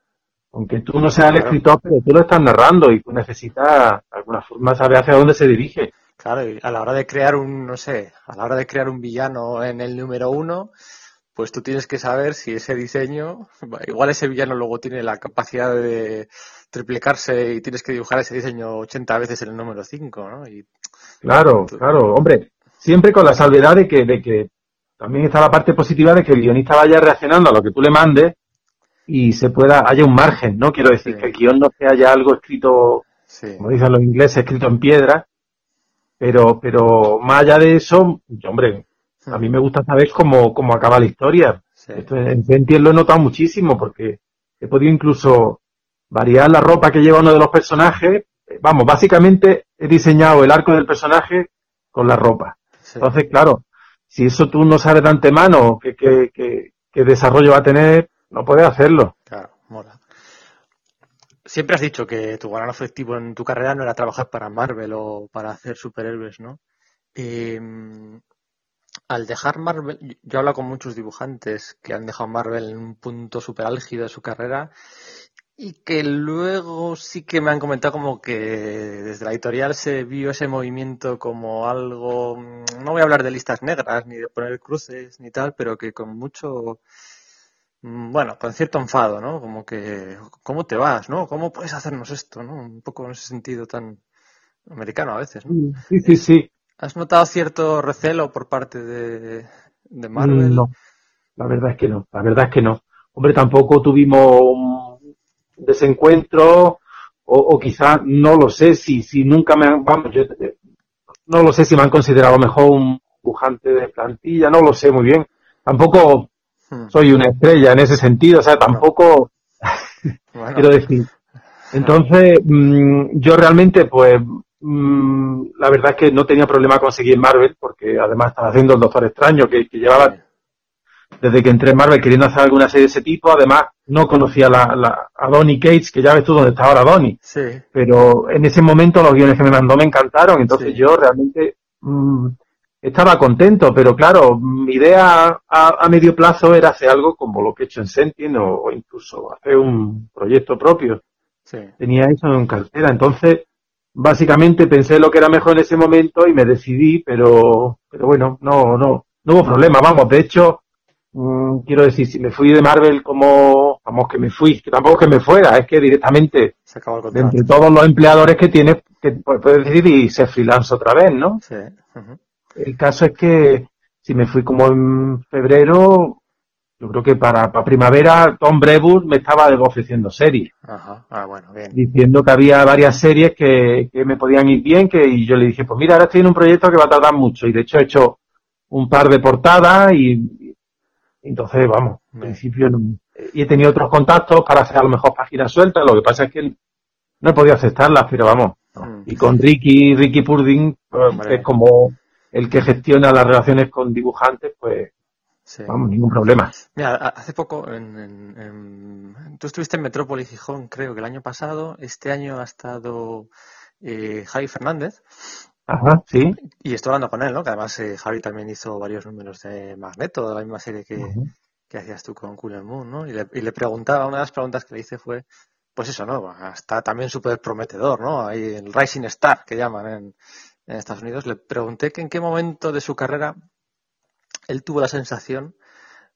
aunque tú no seas el escritor, pero tú lo estás narrando y tú necesitas de alguna forma saber hacia dónde se dirige. Claro, y a la hora de crear un, no sé, a la hora de crear un villano en el número uno, pues tú tienes que saber si ese diseño, igual ese villano luego tiene la capacidad de triplicarse y tienes que dibujar ese diseño 80 veces en el número 5, ¿no? Y, claro, claro, hombre, siempre con la salvedad de que, de que también está la parte positiva de que el guionista vaya reaccionando a lo que tú le mandes y se pueda, haya un margen, ¿no? Quiero decir, que el guion no sea ya algo escrito, como dicen los ingleses, escrito en piedra, pero, pero más allá de eso, hombre, a mí me gusta saber cómo, cómo acaba la historia. Esto en Sentiel lo he notado muchísimo porque he podido incluso variar la ropa que lleva uno de los personajes. Vamos, básicamente he diseñado el arco del personaje con la ropa. Entonces, claro, si eso tú no sabes de antemano qué, qué, qué, desarrollo va a tener, no puedes hacerlo. Claro, mola. Siempre has dicho que tu gran objetivo en tu carrera no era trabajar para Marvel o para hacer superhéroes, ¿no? Em, al dejar Marvel, yo he hablado con muchos dibujantes que han dejado Marvel en un punto super álgido de su carrera y que luego sí que me han comentado como que desde la editorial se vio ese movimiento como algo, mm, no voy a hablar de listas negras ni de poner cruces ni tal, pero que con mucho, bueno, con cierto enfado, ¿no? Como que, ¿cómo te vas, no? ¿Cómo puedes hacernos esto, no? Un poco en ese sentido tan americano a veces, ¿no? Mm, sí, sí, sí. ¿Has notado cierto recelo por parte de, de Marvel? No, la verdad es que no, la verdad es que no. Hombre, tampoco tuvimos desencuentro o, o quizá no lo sé si, si nunca me han, vamos, yo, no lo sé si me han considerado mejor un dibujante de plantilla, no lo sé muy bien. Tampoco. Soy una estrella en ese sentido, o sea, tampoco quiero decir. Entonces, mm, yo realmente, pues, mm, la verdad es que no tenía problema conseguir Marvel, porque además estaba haciendo el Doctor Extraño, que, que llevaba desde que entré en Marvel queriendo hacer alguna serie de ese tipo. Además, no conocía la, la, a Donny Cates, que ya ves tú dónde está ahora Donny. Sí. Pero en ese momento los guiones que me mandó me encantaron. Entonces yo realmente mmm, estaba contento. Pero claro, mi idea a, a, medio plazo era hacer algo como lo que he hecho en Sentient o, o incluso hacer un proyecto propio. Sí. Tenía eso en cartera. Entonces, básicamente pensé lo que era mejor en ese momento y me decidí, pero, pero bueno, no, no, no hubo problema. Vamos, de hecho, Mm, quiero decir, si me fui de Marvel como, vamos, que me fui, que tampoco que me fuera, es que directamente, Se acabó el de entre todos los empleadores que tienes, que puedes decidir y ser freelance otra vez, ¿no? Sí. Uh -huh. El caso es que si me fui como en febrero, yo creo que para, para primavera Tom Brevoort me estaba ofreciendo series. Ajá. Ah, bueno, bien. Diciendo que había varias series que, que me podían ir bien, que, y yo le dije, pues mira, ahora estoy en un proyecto que va a tardar mucho. Y de hecho he hecho un par de portadas y, y entonces, vamos, en principio no, y he tenido otros contactos para hacer a lo mejor páginas sueltas, lo que pasa es que no he podido aceptarlas, pero vamos. Mm. Y con Ricky, Ricky Purding, pues, es como el que gestiona las relaciones con dibujantes, pues Sí. vamos, ningún problema. Mira, hace poco, en, en- en- tú estuviste en Metrópoli Gijón, creo que el año pasado. Este año ha estado eh, Javi Fernández Ajá, sí. y estoy hablando con él, ¿no? Que además eh, Javi también hizo varios números de Magneto, de la misma serie que, hacías tú con Cool and Moon, ¿no? Y le, y le preguntaba, una de las preguntas que le hice fue, pues eso, ¿no? Está también súper prometedor, ¿no? Ahí el Rising Star, que llaman en, en Estados Unidos. Le pregunté que en qué momento de su carrera él tuvo la sensación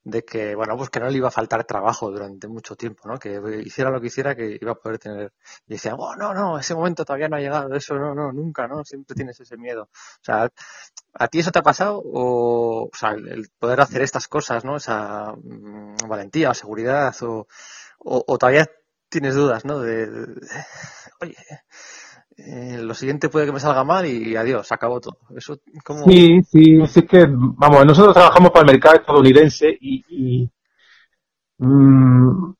de que, bueno, pues que no le iba a faltar trabajo durante mucho tiempo, ¿no? Que hiciera lo que hiciera, que iba a poder tener. Y decía, oh, no, no, ese momento todavía no ha llegado, eso no, no, nunca, ¿no? Siempre tienes ese miedo. O sea, ¿a ti eso te ha pasado? O, o sea, el, poder hacer estas cosas, ¿no? Esa mm, valentía o seguridad, o, o, todavía tienes dudas, ¿no? De- oye, eh, lo siguiente puede que me salga mal y adiós, acabó todo. Eso. Sí, sí, sí es que, vamos, nosotros trabajamos para el mercado estadounidense y, y, mm,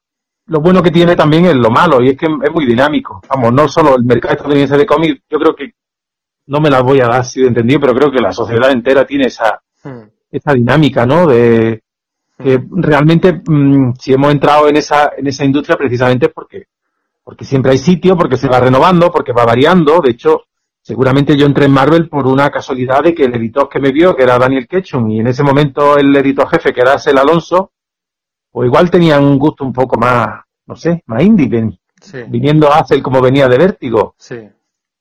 lo bueno que tiene también es lo malo y es que es muy dinámico. Vamos, no solo el mercado estadounidense de cómics, yo creo que, no me las voy a dar así de entendido, pero creo que la sociedad entera tiene esa, Hmm, esa dinámica, ¿no? De que hmm, realmente, mm, si hemos entrado en esa, en esa industria precisamente porque, porque siempre hay sitio, porque se va renovando, porque va variando. De hecho, seguramente yo entré en Marvel por una casualidad de que el editor que me vio, que era Daniel Ketchum, y en ese momento el editor jefe, que era Sel Alonso, o igual tenían un gusto un poco más, no sé, más indie, ven- Sí, viniendo a Hassel como venía de Vértigo. sí.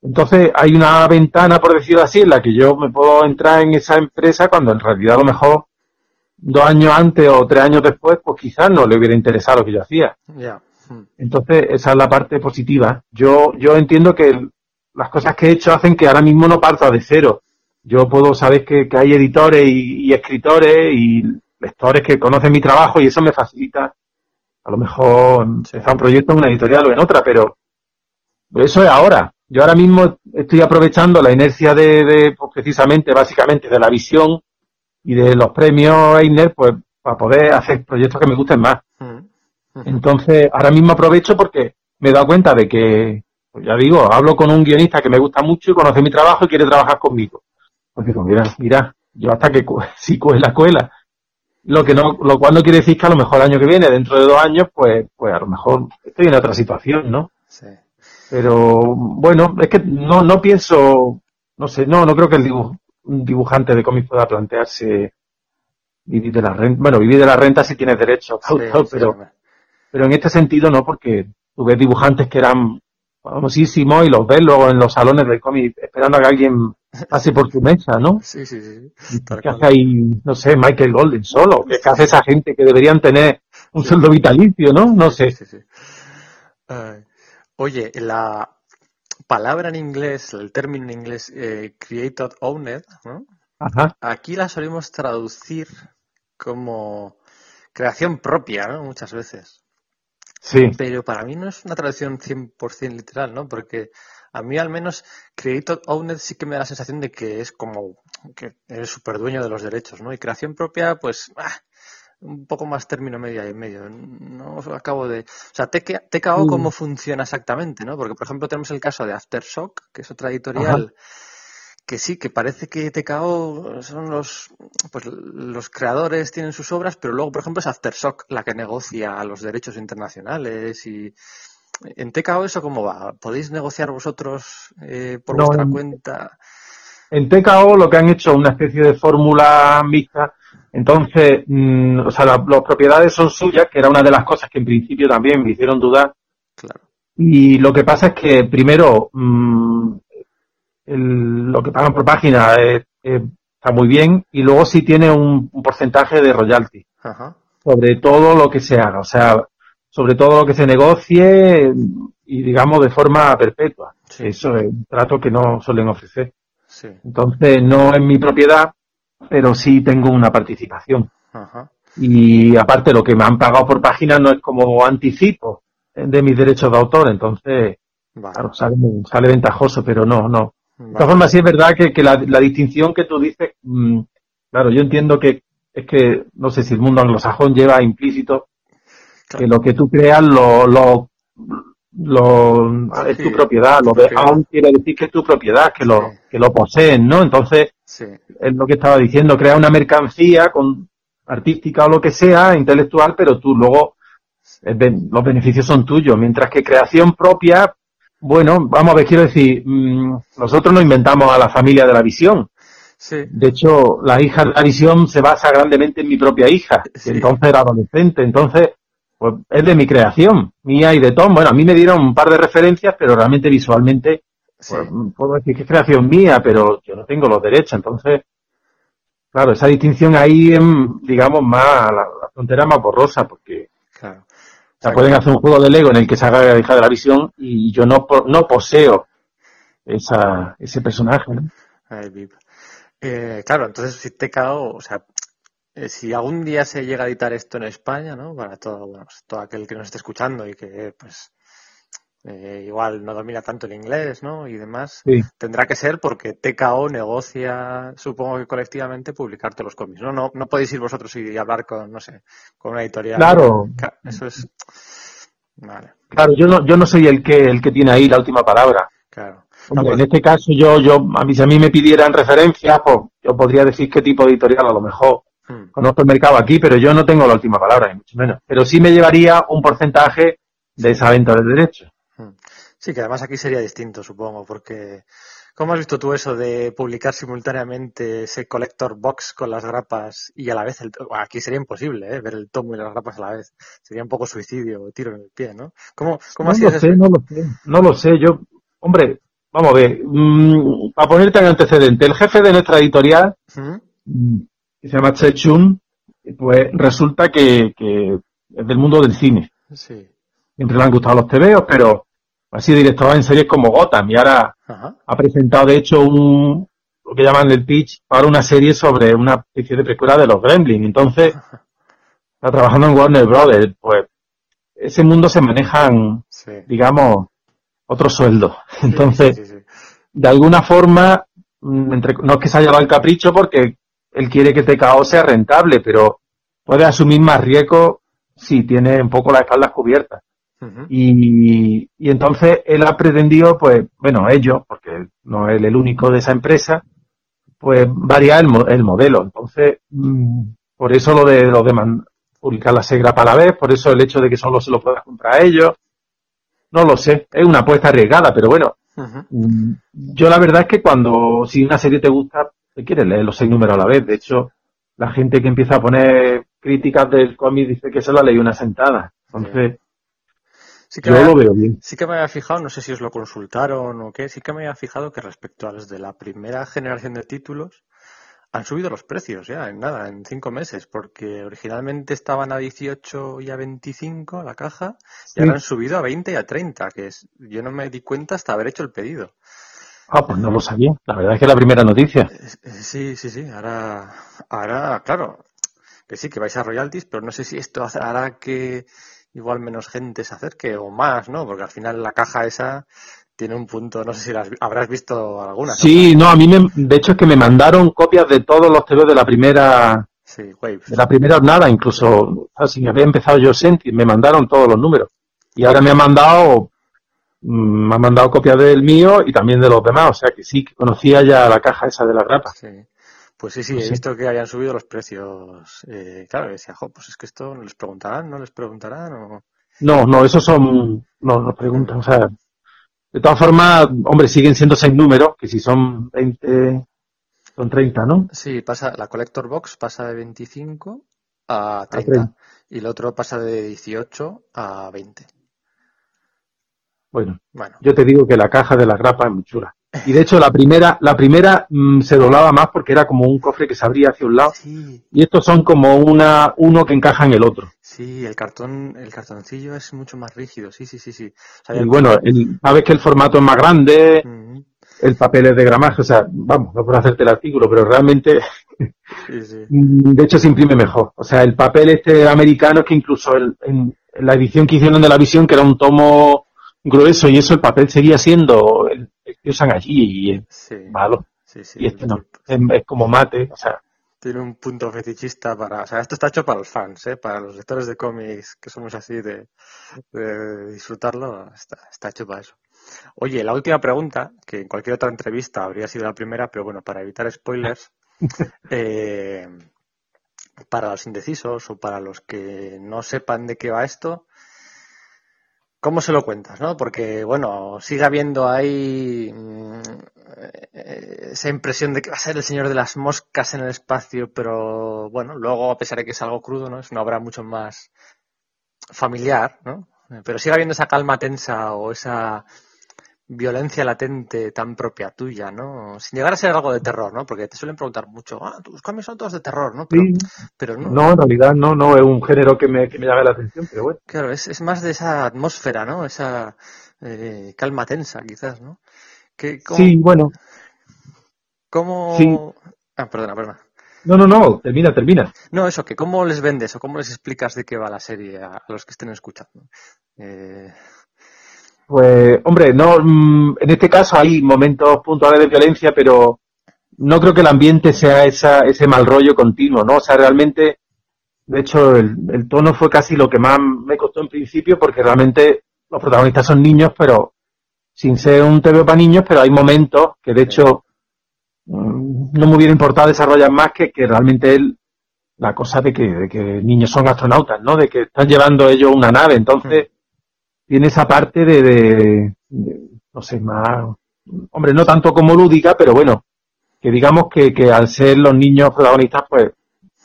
Entonces hay una ventana, por decirlo así, en la que yo me puedo entrar en esa empresa cuando en realidad a lo mejor dos años antes o tres años después, pues quizás no le hubiera interesado lo que yo hacía. Ya. Entonces esa es la parte positiva. Yo, yo entiendo que las cosas que he hecho hacen que ahora mismo no parta de cero. Yo puedo saber que, que hay editores y, y escritores y lectores que conocen mi trabajo y eso me facilita a lo mejor empezar un proyecto en una editorial o en otra, pero eso es ahora. Yo ahora mismo estoy aprovechando la inercia de, de, pues, precisamente, básicamente, de la visión y de los premios Eisner, pues, para poder hacer proyectos que me gusten más. hmm. Entonces, ahora mismo aprovecho porque me he dado cuenta de que, pues ya digo, hablo con un guionista que me gusta mucho y conoce mi trabajo y quiere trabajar conmigo. Pues digo, mira, mira, yo hasta que cu- si cuela, cuela. Lo que no, lo cual no quiere decir que a lo mejor el año que viene, dentro de dos años, pues, pues a lo mejor estoy en otra situación, ¿no? Sí. Pero bueno, es que no, no pienso, no sé, no, no creo que el dibuj- un dibujante de cómics pueda plantearse vivir de la renta. Bueno, vivir de la renta si tienes derecho, Sí, pero. Pero en este sentido no, porque tú ves dibujantes que eran famosísimos y los ves luego en los salones de cómic esperando a que alguien pase por tu mesa, ¿no? Sí, sí, sí. ¿Qué cual. hace ahí, no sé, Michael Golden solo? ¿Qué hace esa gente que deberían tener un sueldo vitalicio, no? No sé. Sí, sí. Ay. Oye, la palabra en inglés, el término en inglés, eh, created owned, ¿no? Ajá. Aquí la solemos traducir como creación propia, ¿no? Muchas veces. Sí. Pero para mí no es una traducción 100% literal, ¿no? Porque a mí al menos Created Owned sí que me da la sensación de que es como que eres súper dueño de los derechos, ¿no? Y creación propia, pues, ah, un poco más término medio y medio. No acabo de... O sea, TK TKO, Mm. ¿cómo funciona exactamente, no? Porque, por ejemplo, tenemos el caso de Aftershock, que es otra editorial que sí, que parece que TKO son los, pues los creadores tienen sus obras, pero luego, por ejemplo, es Aftershock la que negocia los derechos internacionales y en TKO eso cómo va? ¿Podéis negociar vosotros eh, por No, vuestra en- cuenta? En TKO lo que han hecho es una especie de fórmula mixta. Entonces, mm, o sea, la- las propiedades son suyas, que era una de las cosas que en principio también me hicieron dudar. Claro. Y lo que pasa es que, primero, mm, el- lo que pagan por página eh, eh, está muy bien y luego sí tiene un, un porcentaje de royalty Ajá. sobre todo lo que se haga, o sea, sobre todo lo que se negocie y digamos de forma perpetua. Sí. Eso es un trato que no suelen ofrecer. Sí. Entonces, no es mi propiedad, pero sí tengo una participación. Ajá. y aparte lo que me han pagado por página no es como anticipo de mis derechos de autor, entonces, claro, sale, sale, ventajoso, pero no, no. De todas formas, sí es verdad que, que la, la, distinción que tú dices, mmm, claro, yo entiendo que es que, no sé si el mundo anglosajón lleva implícito que lo que tú creas lo, lo, lo es tu propiedad, lo de aún quiere decir que es tu propiedad, que lo, que lo poseen, ¿no? Entonces, es lo que estaba diciendo, crea una mercancía con artística o lo que sea, intelectual, pero tú luego los beneficios son tuyos, mientras que creación propia, bueno, vamos a ver, quiero decir, mmm, nosotros no inventamos a la familia de la visión. Sí. De hecho, la hija de la visión se basa grandemente en mi propia hija, que entonces era adolescente. Entonces, pues es de mi creación, mía y de Tom. Bueno, a mí me dieron un par de referencias, pero realmente visualmente, pues, puedo decir que es creación mía, pero yo no tengo los derechos. Entonces, claro, esa distinción ahí, digamos, más, la, la frontera más borrosa, porque sea, pueden hacer un juego de Lego en el que se haga la hija de la visión y yo no, no poseo esa, ese personaje. ¿no? Ay, eh, claro, entonces si te cago, o sea, eh, si algún día se llega a editar esto en España, ¿no? Para todo, bueno, pues, todo aquel que nos esté escuchando y que, pues, eh, igual no domina tanto el inglés, ¿no? Y demás, sí. tendrá que ser porque TKO negocia, supongo que colectivamente, publicar todos los cómics. No, no, no podéis ir vosotros y hablar con, no sé, con una editorial. Claro. Eso es. Vale. Claro, yo no, yo no soy el que, el que tiene ahí la última palabra. Claro. Hombre, pues... En este caso, yo, yo, a mí, si a mí me pidieran referencias, pues yo podría decir qué tipo de editorial a lo mejor. Hmm. Conozco el mercado aquí, pero yo no tengo la última palabra, ni mucho menos. Pero sí me llevaría un porcentaje de esa venta de derechos. Sí, que además aquí sería distinto, supongo, porque ¿cómo has visto tú eso de publicar simultáneamente ese collector box con las grapas y a la vez el aquí sería imposible, ¿eh? ver el tomo y las grapas a la vez. Sería un poco suicidio, tiro en el pie, ¿no? ¿Cómo, cómo no lo sé, no lo sé, no lo sé. Yo, hombre, vamos a ver, mmm, para ponerte en antecedente, el jefe de nuestra editorial, ¿Mm? que se llama Chun, pues resulta que, que, es del mundo del cine. Sí. Siempre le han gustado los tebeos, pero ha sido director en series como Gotham y ahora Ajá. ha presentado, de hecho, un lo que llaman el pitch para una serie sobre una especie de precuela de los Gremlins. Entonces, Ajá. está trabajando en Warner Brothers. Pues ese mundo se manejan, sí. digamos, otros sueldos. Entonces, sí, sí, de alguna forma, mm, entre, no es que se haya dado el capricho porque él quiere que TKO sea rentable, pero puede asumir más riesgo si tiene un poco las espaldas cubiertas. Uh -huh. y, y, entonces él ha pretendido, pues, bueno, ellos, porque no es el único de esa empresa, pues variar el, el modelo. Entonces, mmm, por eso lo de, lo de publicar la segra para la vez, por eso el hecho de que solo se lo puedas comprar a ellos. No lo sé, es una apuesta arriesgada, pero bueno, uh -huh. yo la verdad es que cuando, si una serie te gusta, te quieres leer los seis números a la vez. De hecho, la gente que empieza a poner críticas del cómic dice que se la leí una sentada. Entonces, sí que yo lo veo bien. Sí que me había fijado, no sé si os lo consultaron o qué, sí que me había fijado que respecto a los de la primera generación de títulos, han subido los precios ya, en nada, en cinco meses, porque originalmente estaban a 18 y a 25 la caja, y sí. ahora han subido a 20 y a 30, que es, yo no me di cuenta hasta haber hecho el pedido. Ah, pues no lo sabía. La verdad es que es la primera noticia. Sí, sí, sí. Ahora, ahora, claro, que sí, que vais a royalties, pero no sé si esto hará que igual menos gente se acerque o más, ¿no? Porque al final la caja esa tiene un punto, no sé si las habrás visto alguna. Sí, no, a mí me, de hecho es que me mandaron copias de todos los TV de la primera sí, waves. de la primera jornada, incluso así había empezado yo Senti, me mandaron todos los números. Y ahora me ha mandado mm, me ha mandado copias del mío y también de los demás, o sea que sí, que conocía ya la caja esa de la grapa. Sí. Pues sí, sí, he visto que habían subido los precios. Eh, claro, decía, jo, pues es que esto les preguntarán, no les preguntarán o... No, no, esos son, no, no preguntan, o sea, de todas formas, hombre, siguen siendo seis números, que si son 20, son 30, ¿no? Sí, pasa, la Collector Box pasa de 25 a 30, a 30. y el otro pasa de 18 a 20. Bueno, bueno, yo te digo que la caja de la grapa es muy chula. Y de hecho la primera, la primera mmm, se doblaba más porque era como un cofre que se abría hacia un lado. Sí. Y estos son como una, uno que encaja en el otro. Sí, el cartón, el cartoncillo es mucho más rígido, sí, sí, sí, sí. O sea, y bueno, el, sabes que el formato es más grande, uh -huh. el papel es de gramaje, o sea, vamos, no por hacerte el artículo, pero realmente De hecho, se imprime mejor. O sea, el papel este americano es que incluso en, la edición que hicieron de la visión, que era un tomo grueso y eso, el papel seguía siendo el, que usan allí y es malo. y este no, es, como mate, o sea. Tiene un punto fetichista para, o sea, esto está hecho para los fans, ¿eh? para los lectores de cómics que somos así de, disfrutarlo, está, está hecho para eso. Oye, la última pregunta, que en cualquier otra entrevista habría sido la primera, pero bueno, para evitar spoilers, eh, para los indecisos o para los que no sepan de qué va esto, ¿cómo se lo cuentas? ¿no? Porque, bueno, sigue habiendo ahí mm, esa impresión de que va a ser el señor de las moscas en el espacio, pero bueno, luego, a pesar de que es algo crudo, ¿no? Es una obra mucho más familiar, ¿no? Pero sigue habiendo esa calma tensa o esa violencia latente tan propia tuya, ¿no? Sin llegar a ser algo de terror, ¿no? Porque te suelen preguntar mucho, ah, tus cómics son todos de terror, ¿no? Pero, no. No, en realidad no, no es un género que me, que me llame la atención, pero bueno. Claro, es, es más de esa atmósfera, ¿no? Esa eh, calma tensa, quizás, ¿no? Sí, bueno. ¿Cómo...? Ah, perdona, perdona. No, no, no, termina, termina. No, eso, que ¿cómo les vendes o cómo les explicas de qué va la serie a, los que estén escuchando? Eh... Pues, hombre, no, mm, en este caso hay momentos puntuales de violencia, pero no creo que el ambiente sea esa, ese mal rollo continuo, ¿no? O sea, realmente, de hecho, el, tono fue casi lo que más me costó en principio, porque realmente los protagonistas son niños, pero sin ser un TV para niños, pero hay momentos que, de hecho, mm, no me hubiera importado desarrollar más que, que realmente él, la cosa de que, de que niños son astronautas, ¿no? De que están llevando ellos una nave, entonces tiene esa parte de, no sé, más, hombre, no tanto como lúdica, pero bueno, que digamos que, que al ser los niños protagonistas, pues,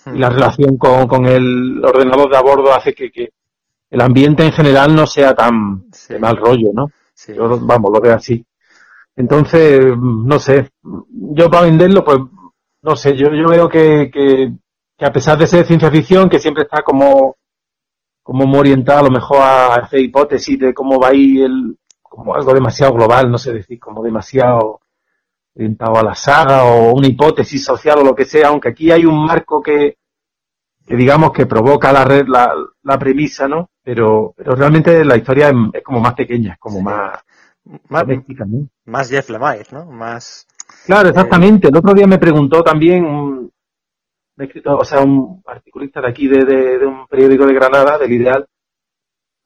la hmm. relación con, con el ordenador de a bordo hace que, que el ambiente en general no sea tan mal rollo, ¿no? Yo, vamos, lo veo así. Entonces, no sé, yo para venderlo, pues, no sé, yo, yo veo que, que, que a pesar de ser ciencia ficción, que siempre está como como muy orientado a lo mejor a hacer hipótesis de cómo va a ir el, como algo demasiado global, no sé decir, como demasiado orientado a la saga o una hipótesis social o lo que sea, aunque aquí hay un marco que, que digamos que provoca la red, la, la premisa, ¿no? Pero, pero realmente la historia es, como más pequeña, es como más, más Más Jeff Lemire, ¿no? Más. Claro, exactamente. El otro día me preguntó también escrito, o sea, un articulista de aquí, de, de, un periódico de Granada, del Ideal,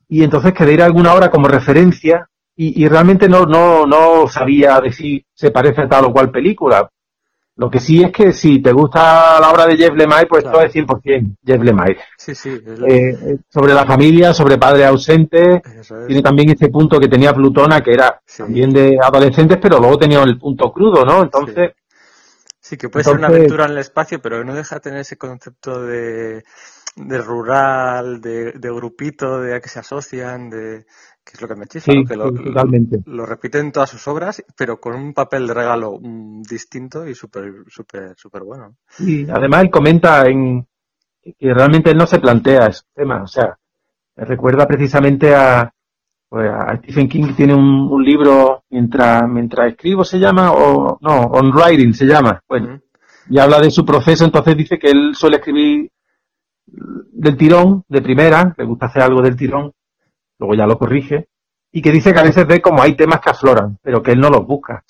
y entonces quería ir alguna hora como referencia y, y, realmente no, no, no sabía decir se parece a tal o cual película. Lo que sí es que si te gusta la obra de Jeff Lemire, pues todo es 100% Jeff Lemire. Sí, sí. Eh, sobre la familia, sobre padres ausentes. Tiene también este punto que tenía Plutona, que era también de adolescentes, pero luego tenía el punto crudo, ¿no? Entonces, Sí, que puede ser una aventura en el espacio, pero no deja de tener ese concepto de, de rural, de, de, grupito, de a que se asocian, de que es lo que me chifa, que lo, lo, repiten en todas sus obras, pero con un papel de regalo mm, distinto y súper, súper, súper bueno. Y además él comenta en que realmente él no se plantea ese tema, o sea, recuerda precisamente a, pues a Stephen King tiene un, libro mientras mientras escribo se llama o no on writing se llama. Bueno y habla de su proceso entonces dice que él suele escribir del tirón de primera le gusta hacer algo del tirón luego ya lo corrige y que dice que a veces ve como hay temas que afloran pero que él no los busca.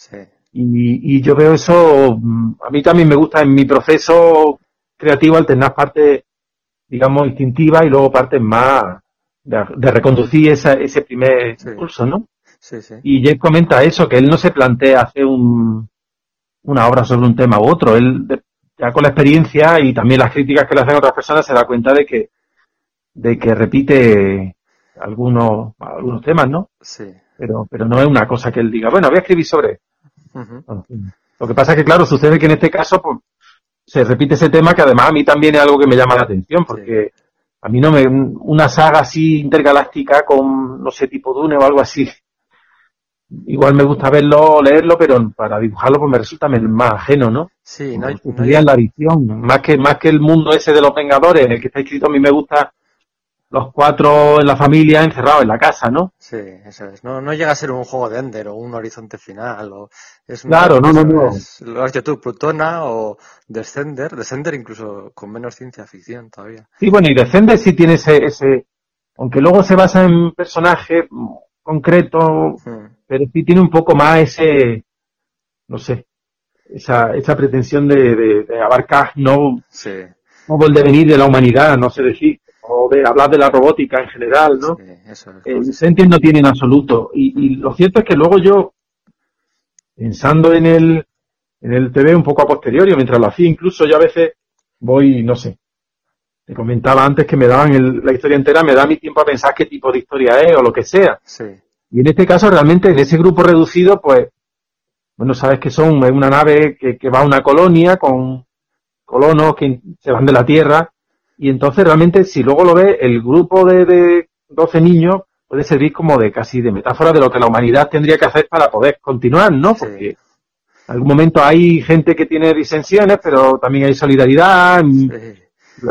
Y, y yo veo eso a mí también me gusta en mi proceso creativo alternar partes digamos instintivas y luego partes más de, reconducir esa, ese primer impulso, ¿no? Sí, sí. Y Jeff comenta eso, que él no se plantea hacer un, una obra sobre un tema u otro. Él, ya con la experiencia y también las críticas que le hacen otras personas, se da cuenta de que, de que repite algunos, algunos temas, ¿no? Sí. Pero, pero no es una cosa que él diga, bueno, voy a escribir sobre. lo que pasa es que, claro, sucede que en este caso, pues, se repite ese tema que además a mí también es algo que me llama la atención, porque a mí no me, una saga así intergaláctica con, no sé, tipo Dune o algo así. Igual me gusta verlo, leerlo, pero para dibujarlo pues me resulta más ajeno, ¿no? Sí, no hay, la visión. Más que, más que el mundo ese de los Vengadores, en el que está escrito, a mí me gusta los cuatro en la familia encerrados en la casa, ¿no? Sí, eso es. No, no llega a ser un juego de Ender o un horizonte final. O es claro, no, no, no. lo has tú, Plutona o Descender. Descender incluso con menos ciencia ficción todavía. Sí, bueno, y Descender sí tiene ese, ese aunque luego se basa en personajes concretos, hmm. pero sí tiene un poco más ese, no sé, esa, esa pretensión de, de, abarcar no, sí. no el devenir de la humanidad, no sé decir o de hablar de la robótica en general, ¿no? Sí, eso eh, no tiene en absoluto. Y, lo cierto es que luego yo, pensando en el, en el TV un poco a posteriori, mientras lo hacía, incluso yo a veces voy, no sé, te comentaba antes que me daban la historia entera, me da mi tiempo a pensar qué tipo de historia es o lo que sea. Sí. Y en este caso, realmente, en ese grupo reducido, pues, bueno, sabes que son una nave que, que va a una colonia con colonos que se van de la Tierra y entonces realmente, si luego lo ve, el grupo de, de 12 niños puede servir como de casi de metáfora de lo que la humanidad tendría que hacer para poder continuar, ¿no? Porque en algún momento hay gente que tiene disensiones, pero también hay solidaridad.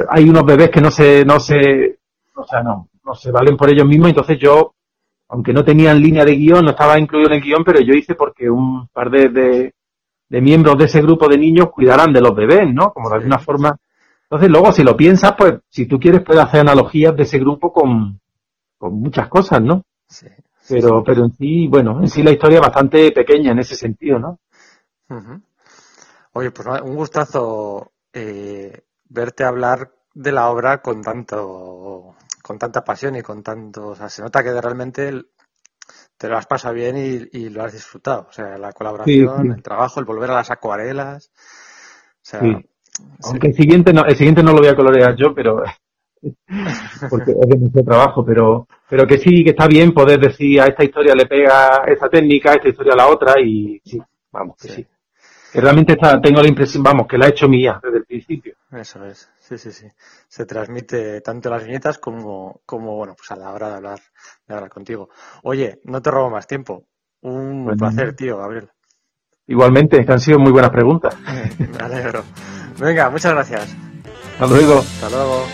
Hay unos bebés que no se, no se, o sea, no, no se valen por ellos mismos. Entonces yo, aunque no tenían línea de guion, no estaba incluido en el guion, pero yo hice porque un par de, de, de miembros de ese grupo de niños cuidaran de los bebés, ¿no? Como de alguna forma entonces, luego, si lo piensas, pues, si tú quieres, puedes hacer analogías de ese grupo con, muchas cosas, ¿no? Sí. Pero, pero en sí, bueno, en sí la historia es bastante pequeña en ese sentido, ¿no? Oye, pues un gustazo eh, verte hablar de la obra con tanto, con tanta pasión y con tanto, o sea, se nota que realmente te lo has pasado bien y, lo has disfrutado. O sea, la colaboración, el trabajo, el volver a las acuarelas. O sea, aunque el siguiente no, el siguiente no lo voy a colorear yo, pero porque es de mucho trabajo, pero, pero que sí, que está bien poder decir a esta historia le pega esta técnica, a esta historia a la otra, y sí, vamos, que sí. Que realmente está, tengo la impresión, vamos, que la ha hecho mía desde el principio. Eso es, sí, sí, sí. Se transmite tanto las viñetas como, como bueno, pues a la hora de hablar, de hablar contigo. Oye, no te robo más tiempo. Un placer, tío, Gabriel. Igualmente, que han sido muy buenas preguntas. Me alegro. Venga, muchas gracias. Hasta luego. Hasta luego.